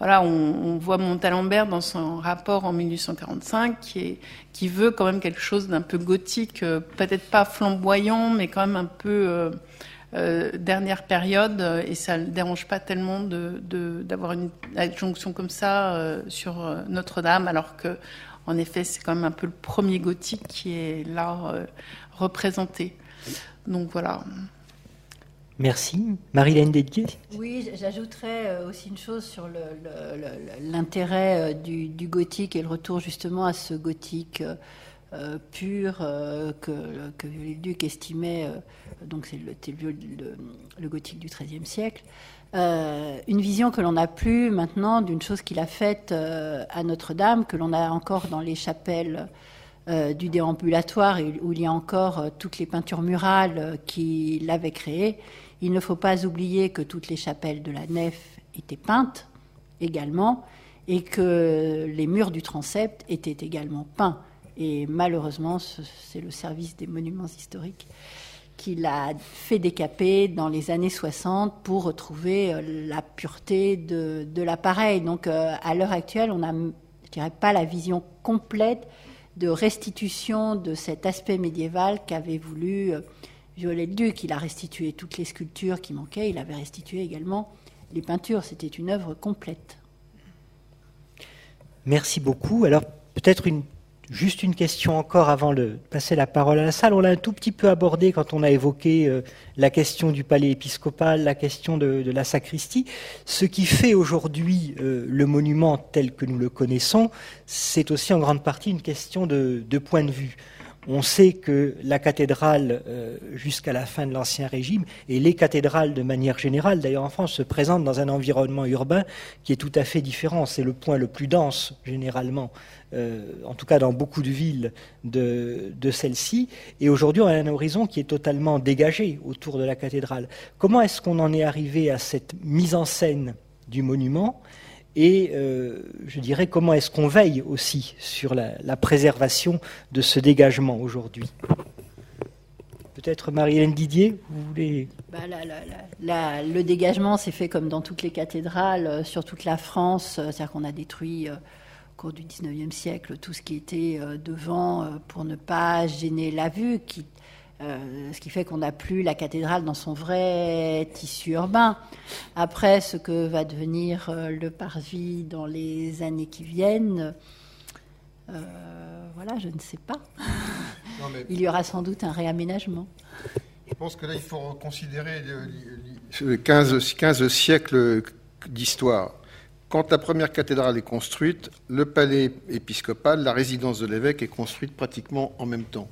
voilà, on, voit Montalembert dans son rapport en 1845 qui, veut quand même quelque chose d'un peu gothique, euh, peut-être pas flamboyant, mais quand même un peu euh, euh, dernière période, et ça ne dérange pas tellement d'avoir une adjonction comme ça sur Notre-Dame, alors que en effet c'est quand même un peu le premier gothique qui est là représenté. Donc voilà. Merci. Marie-Hélène Dédier Oui, j'ajouterais euh, aussi une chose sur l'intérêt euh, du, gothique et le retour justement à ce gothique euh, pur que, que Viollet-le-Duc estimait, donc c'est le, le, gothique du XIIIe siècle. une vision que l'on n'a plus maintenant d'une chose qu'il a faite à Notre-Dame, que l'on a encore dans les chapelles du déambulatoire, où il y a encore toutes les peintures murales qu'il avait créées. Il ne faut pas oublier que toutes les chapelles de la nef étaient peintes également et que les murs du transept étaient également peints. Et malheureusement, c'est le service des monuments historiques qui l'a fait décaper dans les années 60 pour retrouver euh, la pureté de, l'appareil. Donc euh, à l'heure actuelle, on n'a, pas la vision complète de restitution de cet aspect médiéval qu'avait voulu euh, Viollet-le-Duc, il a restitué toutes les sculptures qui manquaient, il avait restitué également les peintures. C'était une œuvre complète. Merci beaucoup. Alors, peut-être une, juste une question encore avant de passer la parole à la salle. On l'a un tout petit peu abordé quand on a évoqué euh, la question du palais épiscopal, la question de, la sacristie. Ce qui fait aujourd'hui euh, le monument tel que nous le connaissons, c'est aussi en grande partie une question de, de point de vue. On sait que la cathédrale, euh, jusqu'à la fin de l'Ancien Régime, et les cathédrales de manière générale, d'ailleurs en France, se présentent dans un environnement urbain qui est tout à fait différent. C'est le point le plus dense, généralement, euh, en tout cas dans beaucoup de villes de, de celle-ci. Et aujourd'hui, on a un horizon qui est totalement dégagé autour de la cathédrale. Comment est-ce qu'on en est arrivé à cette mise en scène du monument? Et euh, je dirais comment est-ce qu'on veille aussi sur la, préservation de ce dégagement aujourd'hui? Peut-être Marie-Hélène Didier, vous voulez bah, Le dégagement s'est fait comme dans toutes les cathédrales, euh, sur toute la France, euh, c'est-à-dire qu'on a détruit au cours du 19e siècle tout ce qui était devant pour ne pas gêner la vue, qui euh, ce qui fait qu'on n'a plus la cathédrale dans son vrai tissu urbain. Après, ce que va devenir euh, le parvis dans les années qui viennent, euh, voilà, je ne sais pas. Il y aura sans doute un réaménagement. Je pense que là, il faut considérer 15, 15 siècles d'histoire. Quand la première cathédrale est construite, le palais épiscopal, la résidence de l'évêque, est construite pratiquement en même temps.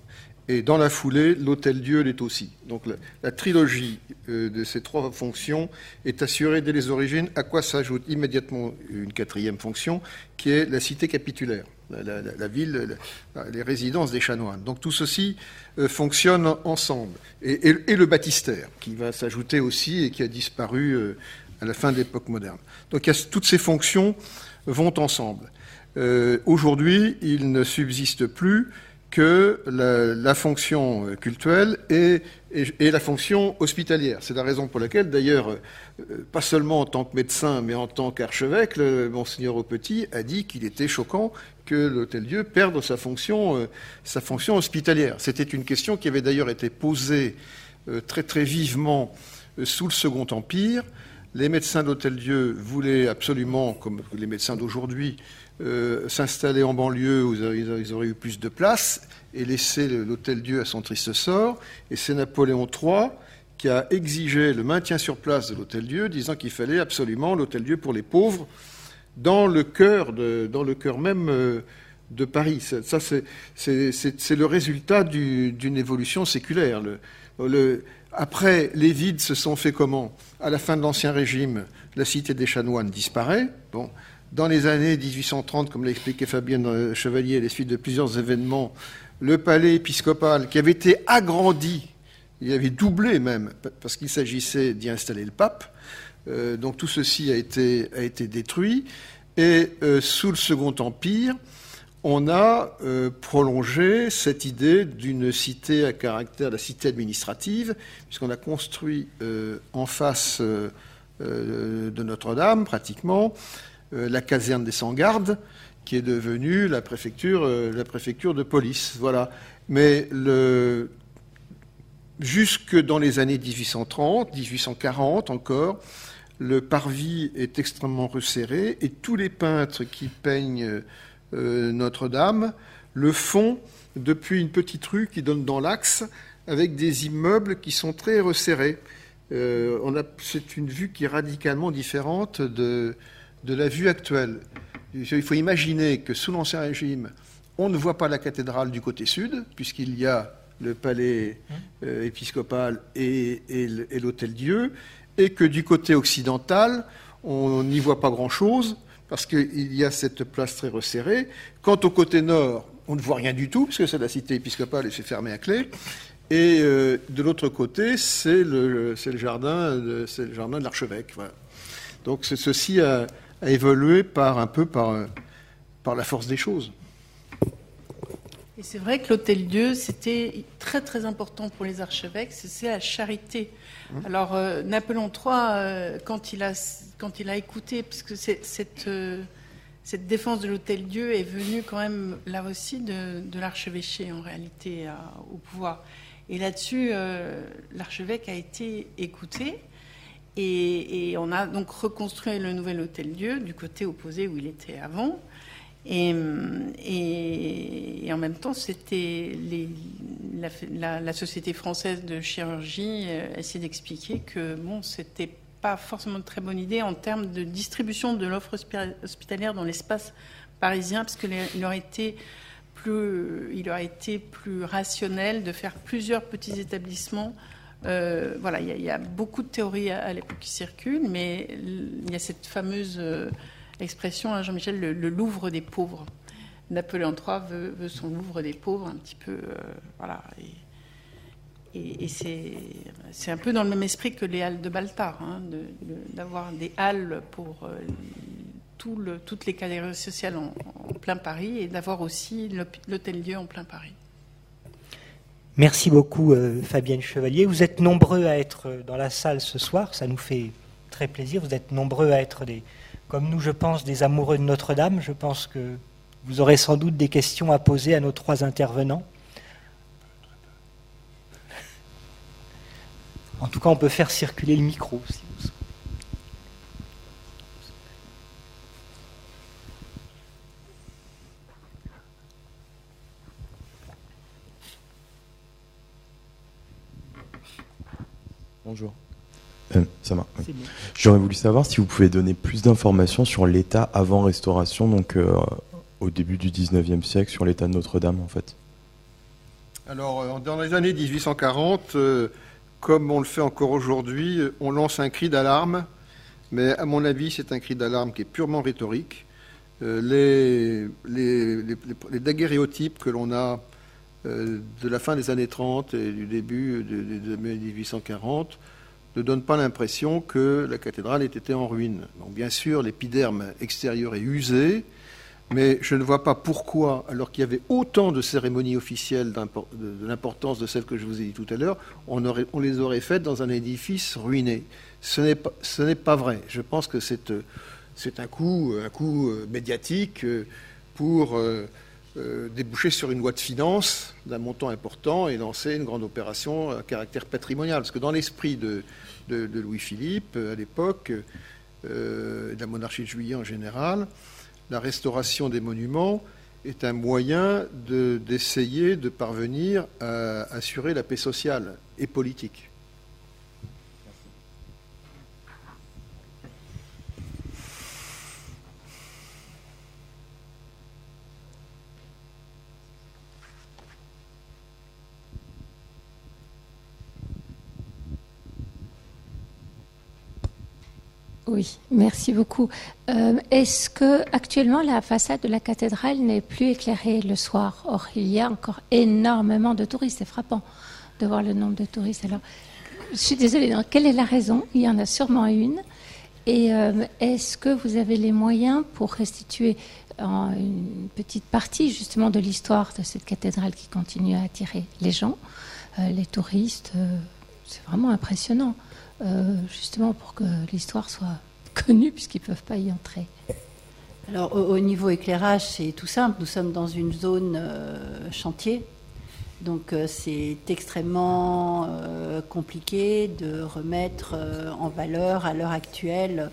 Et dans la foulée, l'Hôtel-Dieu l'est aussi. Donc la, trilogie euh, de ces trois fonctions est assurée dès les origines, à quoi s'ajoute immédiatement une quatrième fonction, qui est la cité capitulaire, la, ville, les résidences des chanoines. Donc tout ceci euh, fonctionne ensemble. Et, le baptistère, qui va s'ajouter aussi et qui a disparu euh, à la fin de l'époque moderne. Donc toutes ces fonctions vont ensemble. Aujourd'hui, il ne subsiste plus que la, fonction cultuelle et, la fonction hospitalière. C'est la raison pour laquelle, d'ailleurs, euh, pas seulement en tant que médecin, mais en tant qu'archevêque, monseigneur Aupetit a dit qu'il était choquant que l'Hôtel-Dieu perde sa fonction, euh, hospitalière. C'était une question qui avait d'ailleurs été posée euh, très très vivement sous le Second Empire. Les médecins de l'Hôtel-Dieu voulaient absolument, comme les médecins d'aujourd'hui, euh, s'installer en banlieue où ils auraient eu plus de place et laisser l'Hôtel-Dieu à son triste sort. Et c'est Napoléon III qui a exigé le maintien sur place de l'Hôtel-Dieu, disant qu'il fallait absolument l'Hôtel-Dieu pour les pauvres dans le cœur, dans le cœur même euh, de Paris. Ça, c'est le résultat d'une évolution séculaire. Après, les vides se sont faits comment? À la fin de l'Ancien Régime, la cité des chanoines disparaît. Dans les années 1830, comme l'a expliqué Fabienne Chevalier, à la suite de plusieurs événements, le palais épiscopal, qui avait été agrandi, il avait doublé même, parce qu'il s'agissait d'y installer le pape, euh, donc tout ceci a été, a été détruit. Et euh, sous le Second Empire, on a euh, prolongé cette idée d'une cité à caractère, la cité administrative, puisqu'on a construit en face de Notre-Dame, pratiquement, euh, la caserne des Sans-Gardes, qui est devenue la préfecture, euh, la préfecture de police. Voilà. Mais jusque dans les années 1830, 1840 encore, le parvis est extrêmement resserré et tous les peintres qui peignent euh, Notre-Dame le font depuis une petite rue qui donne dans l'axe avec des immeubles qui sont très resserrés. c'est une vue qui est radicalement différente de, de la vue actuelle. Il faut imaginer que sous l'Ancien Régime, on ne voit pas la cathédrale du côté sud, puisqu'il y a le palais euh, épiscopal et, l'hôtel Dieu, et que du côté occidental, on n'y voit pas grand-chose, parce qu'il y a cette place très resserrée. Quant au côté nord, on ne voit rien du tout, puisque c'est la cité épiscopale et c'est fermé à clé. Et euh, de l'autre côté, c'est le, jardin, de l'archevêque. Donc ceci a, évolué par un peu par la force des choses. Et c'est vrai que l'Hôtel-Dieu, c'était très très important pour les archevêques, c'est la charité. Mmh. Alors euh, Napoléon III, euh, quand, il a, quand il a écouté, puisque cette, euh, cette défense de l'Hôtel-Dieu est venue quand même là aussi de, de l'archevêché en réalité au pouvoir. Et là-dessus, l'archevêque a été écouté. Et, on a donc reconstruit le nouvel hôtel-Dieu du côté opposé où il était avant. Et, en même temps, c'était la, Société française de chirurgie euh, essayait d'expliquer que bon, c'était pas forcément une très bonne idée en termes de distribution de l'offre hospitalière dans l'espace parisien, parce qu'il aurait été plus, il aurait été plus rationnel de faire plusieurs petits établissements. Euh, voilà, il y, a beaucoup de théories à, l'époque qui circulent, mais il y a cette fameuse euh, expression, hein, Jean-Michel, le, Louvre des pauvres. Napoléon III veut, son Louvre des pauvres, un petit peu, euh, voilà. Et, c'est un peu dans le même esprit que les halles de Baltard, hein, d'avoir des halles pour le, toutes les catégories sociales en, plein Paris et d'avoir aussi l'hôtel-dieu en plein Paris. Merci beaucoup euh, Fabienne Chevalier. Vous êtes nombreux à être dans la salle ce soir, ça nous fait très plaisir. Vous êtes nombreux à être des, comme nous je pense, des amoureux de Notre-Dame. Je pense que vous aurez sans doute des questions à poser à nos trois intervenants. En tout cas, on peut faire circuler le micro. Si vous Bonjour. Euh, ça va. J'aurais voulu savoir si vous pouvez donner plus d'informations sur l'état avant restauration, donc euh, au début du 19e siècle, sur l'état de Notre-Dame en fait. Alors, euh, dans les années 1840, comme on le fait encore aujourd'hui, on lance un cri d'alarme, mais à mon avis, c'est un cri d'alarme qui est purement rhétorique. les, les, les, daguerréotypes que l'on a euh, de la fin des années 30 et du début des années 1840 ne donne pas l'impression que la cathédrale ait été en ruine. Donc bien sûr, l'épiderme extérieur est usé, mais je ne vois pas pourquoi, alors qu'il y avait autant de cérémonies officielles de l'importance de celles que je vous ai dit tout à l'heure, on, les aurait faites dans un édifice ruiné. Ce n'est pas, vrai. Je pense que c'est un coup, un coup euh, médiatique euh, pour euh, déboucher sur une loi de finances d'un montant important et lancer une grande opération à caractère patrimonial. Parce que dans l'esprit de, Louis-Philippe, à l'époque, de la monarchie de Juillet en général, la restauration des monuments est un moyen d'essayer de, parvenir à assurer la paix sociale et politique. Oui, merci beaucoup. Euh, est-ce que actuellement la façade de la cathédrale n'est plus éclairée le soir? Or, il y a encore énormément de touristes. C'est frappant de voir le nombre de touristes. Alors, je suis désolée. quelle est la raison? Il y en a sûrement une. Et euh, est-ce que vous avez les moyens pour restituer une petite partie justement de l'histoire de cette cathédrale qui continue à attirer les gens, euh, les touristes? C'est vraiment impressionnant. Euh, justement pour que l'histoire soit connue, puisqu'ils ne peuvent pas y entrer. Alors, au, niveau éclairage, c'est tout simple. Nous sommes dans une zone euh, chantier. Donc, euh, c'est extrêmement compliqué de remettre en valeur à l'heure actuelle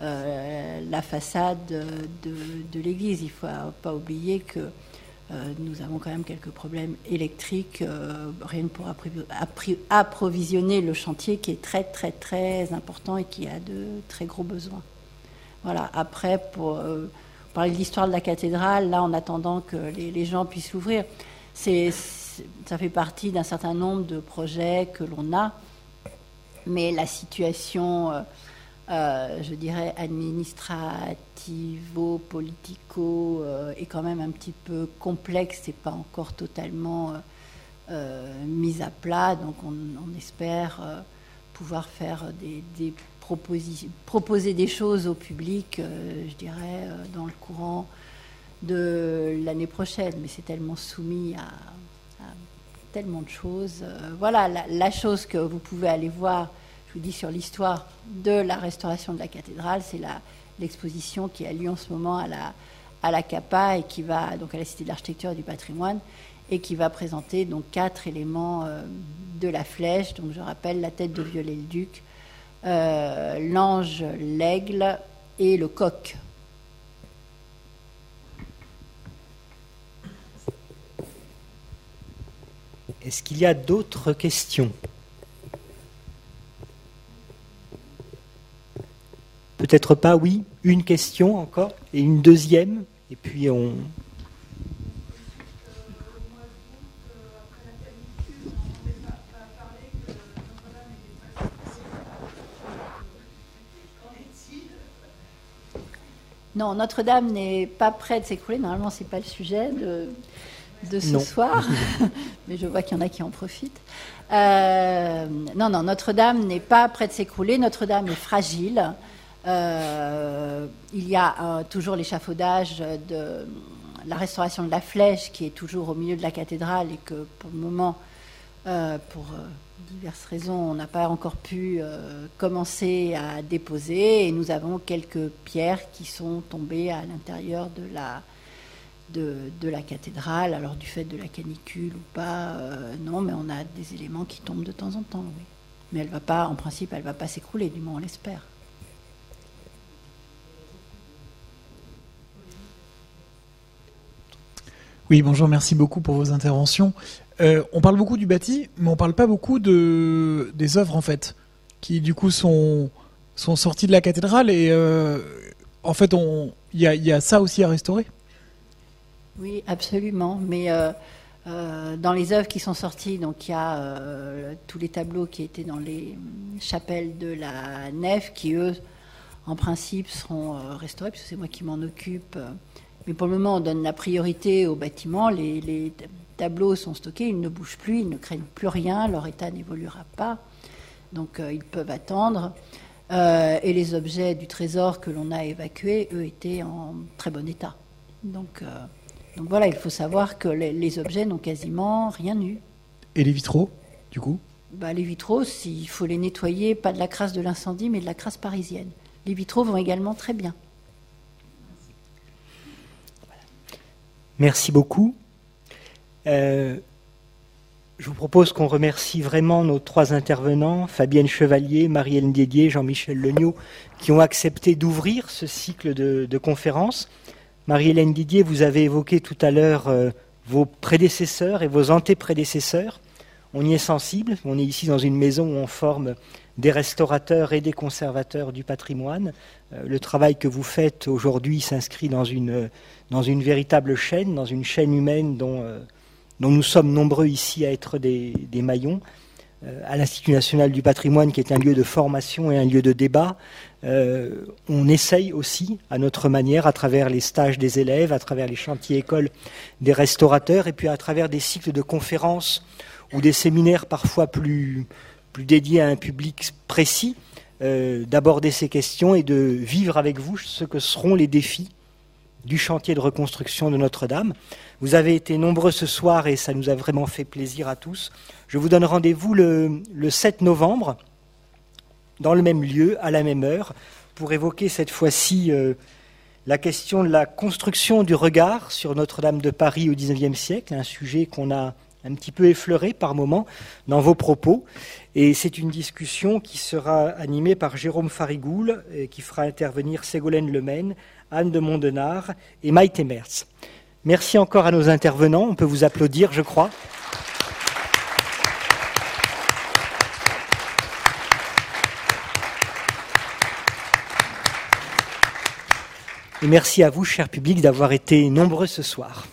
la façade de, de l'église. Il ne faut pas oublier que nous avons quand même quelques problèmes électriques, euh, rien pour approvisionner le chantier qui est très très très important et qui a de très gros besoins. Voilà. Après, pour euh, parler de l'histoire de la cathédrale, là, en attendant que les, gens puissent l'ouvrir, ça fait partie d'un certain nombre de projets que l'on a, mais la situation euh, je dirais, administrativo-politico euh, est quand même un petit peu complexe et pas encore totalement euh, mise à plat. Donc on, espère pouvoir faire proposer des choses au public, je dirais, dans le courant de l'année prochaine. Mais c'est tellement soumis à, tellement de choses. voilà, la, chose que vous pouvez aller voir je vous dis sur l'histoire de la restauration de la cathédrale, c'est l'exposition qui a lieu en ce moment à la, à la CAPA et qui va donc à la Cité de l'Architecture et du Patrimoine et qui va présenter donc quatre éléments euh, de la flèche. Donc je rappelle la tête de Viollet-le-Duc, euh, l'ange, l'aigle et le coq. Est-ce qu'il y a d'autres questions? Peut-être pas, oui. Une question encore et une deuxième. Et puis on. Non, Notre-Dame n'est pas près de s'écrouler. Normalement, ce n'est pas le sujet de, de ce soir, mais je vois qu'il y en a qui en profitent. Euh, non, non, Notre-Dame n'est pas près de s'écrouler. Notre-Dame est fragile. Euh, il y a euh, toujours l'échafaudage de la restauration de la flèche qui est toujours au milieu de la cathédrale et que pour le moment, euh, pour diverses raisons, on n'a pas encore pu commencer à déposer et nous avons quelques pierres qui sont tombées à l'intérieur de la, cathédrale, alors du fait de la canicule ou pas, non, mais on a des éléments qui tombent de temps en temps. Mais elle va pas, en principe, elle va pas s'écrouler, du moins on l'espère. Oui, bonjour, merci beaucoup pour vos interventions. Euh, on parle beaucoup du bâti, mais on parle pas beaucoup de, des œuvres en fait, qui du coup sont, sorties de la cathédrale et euh, en fait il y a, y a, ça aussi à restaurer? Oui, absolument, mais euh, dans les œuvres qui sont sorties, donc il y a tous les tableaux qui étaient dans les chapelles de la nef, qui eux, en principe, seront restaurés, puisque c'est moi qui m'en occupe. Mais pour le moment, on donne la priorité aux bâtiments. Les, tableaux sont stockés, ils ne bougent plus, ils ne craignent plus rien, leur état n'évoluera pas. Donc ils peuvent attendre. et les objets du trésor que l'on a évacués, eux, étaient en très bon état. Donc, donc voilà, il faut savoir que les, objets n'ont quasiment rien eu. Et les vitraux, du coup? Bah, Les vitraux, il faut les nettoyer, pas de la crasse de l'incendie, mais de la crasse parisienne. Les vitraux vont également très bien. Merci beaucoup. Euh, je vous propose qu'on remercie vraiment nos trois intervenants, Fabienne Chevalier, Marie-Hélène Dédier, Jean-Michel Legnaud, qui ont accepté d'ouvrir ce cycle de, conférences. Marie-Hélène Didier, vous avez évoqué tout à l'heure euh, vos prédécesseurs et vos antéprédécesseurs. On y est sensible. On est ici dans une maison où on forme des restaurateurs et des conservateurs du patrimoine. Euh, le travail que vous faites aujourd'hui s'inscrit dans une, dans une véritable chaîne, dans une chaîne humaine dont, euh, nous sommes nombreux ici à être des, maillons. Euh, à l'Institut national du patrimoine, qui est un lieu de formation et un lieu de débat, on essaye aussi, à notre manière, à travers les stages des élèves, à travers les chantiers écoles des restaurateurs, et puis à travers des cycles de conférences ou des séminaires parfois plus, plus dédié à un public précis, euh, d'aborder ces questions et de vivre avec vous ce que seront les défis du chantier de reconstruction de Notre-Dame. Vous avez été nombreux ce soir et ça nous a vraiment fait plaisir à tous. Je vous donne rendez-vous le, 7 novembre, dans le même lieu, à la même heure, pour évoquer cette fois-ci euh, la question de la construction du regard sur Notre-Dame de Paris au XIXe siècle, un sujet qu'on a un petit peu effleuré par moments dans vos propos. Et c'est une discussion qui sera animée par Jérôme Farigoul, et qui fera intervenir Ségolène Lemaine, Anne de Mondenard et Maïté Merz. Merci encore à nos intervenants. On peut vous applaudir, je crois. Et merci à vous, cher public, d'avoir été nombreux ce soir.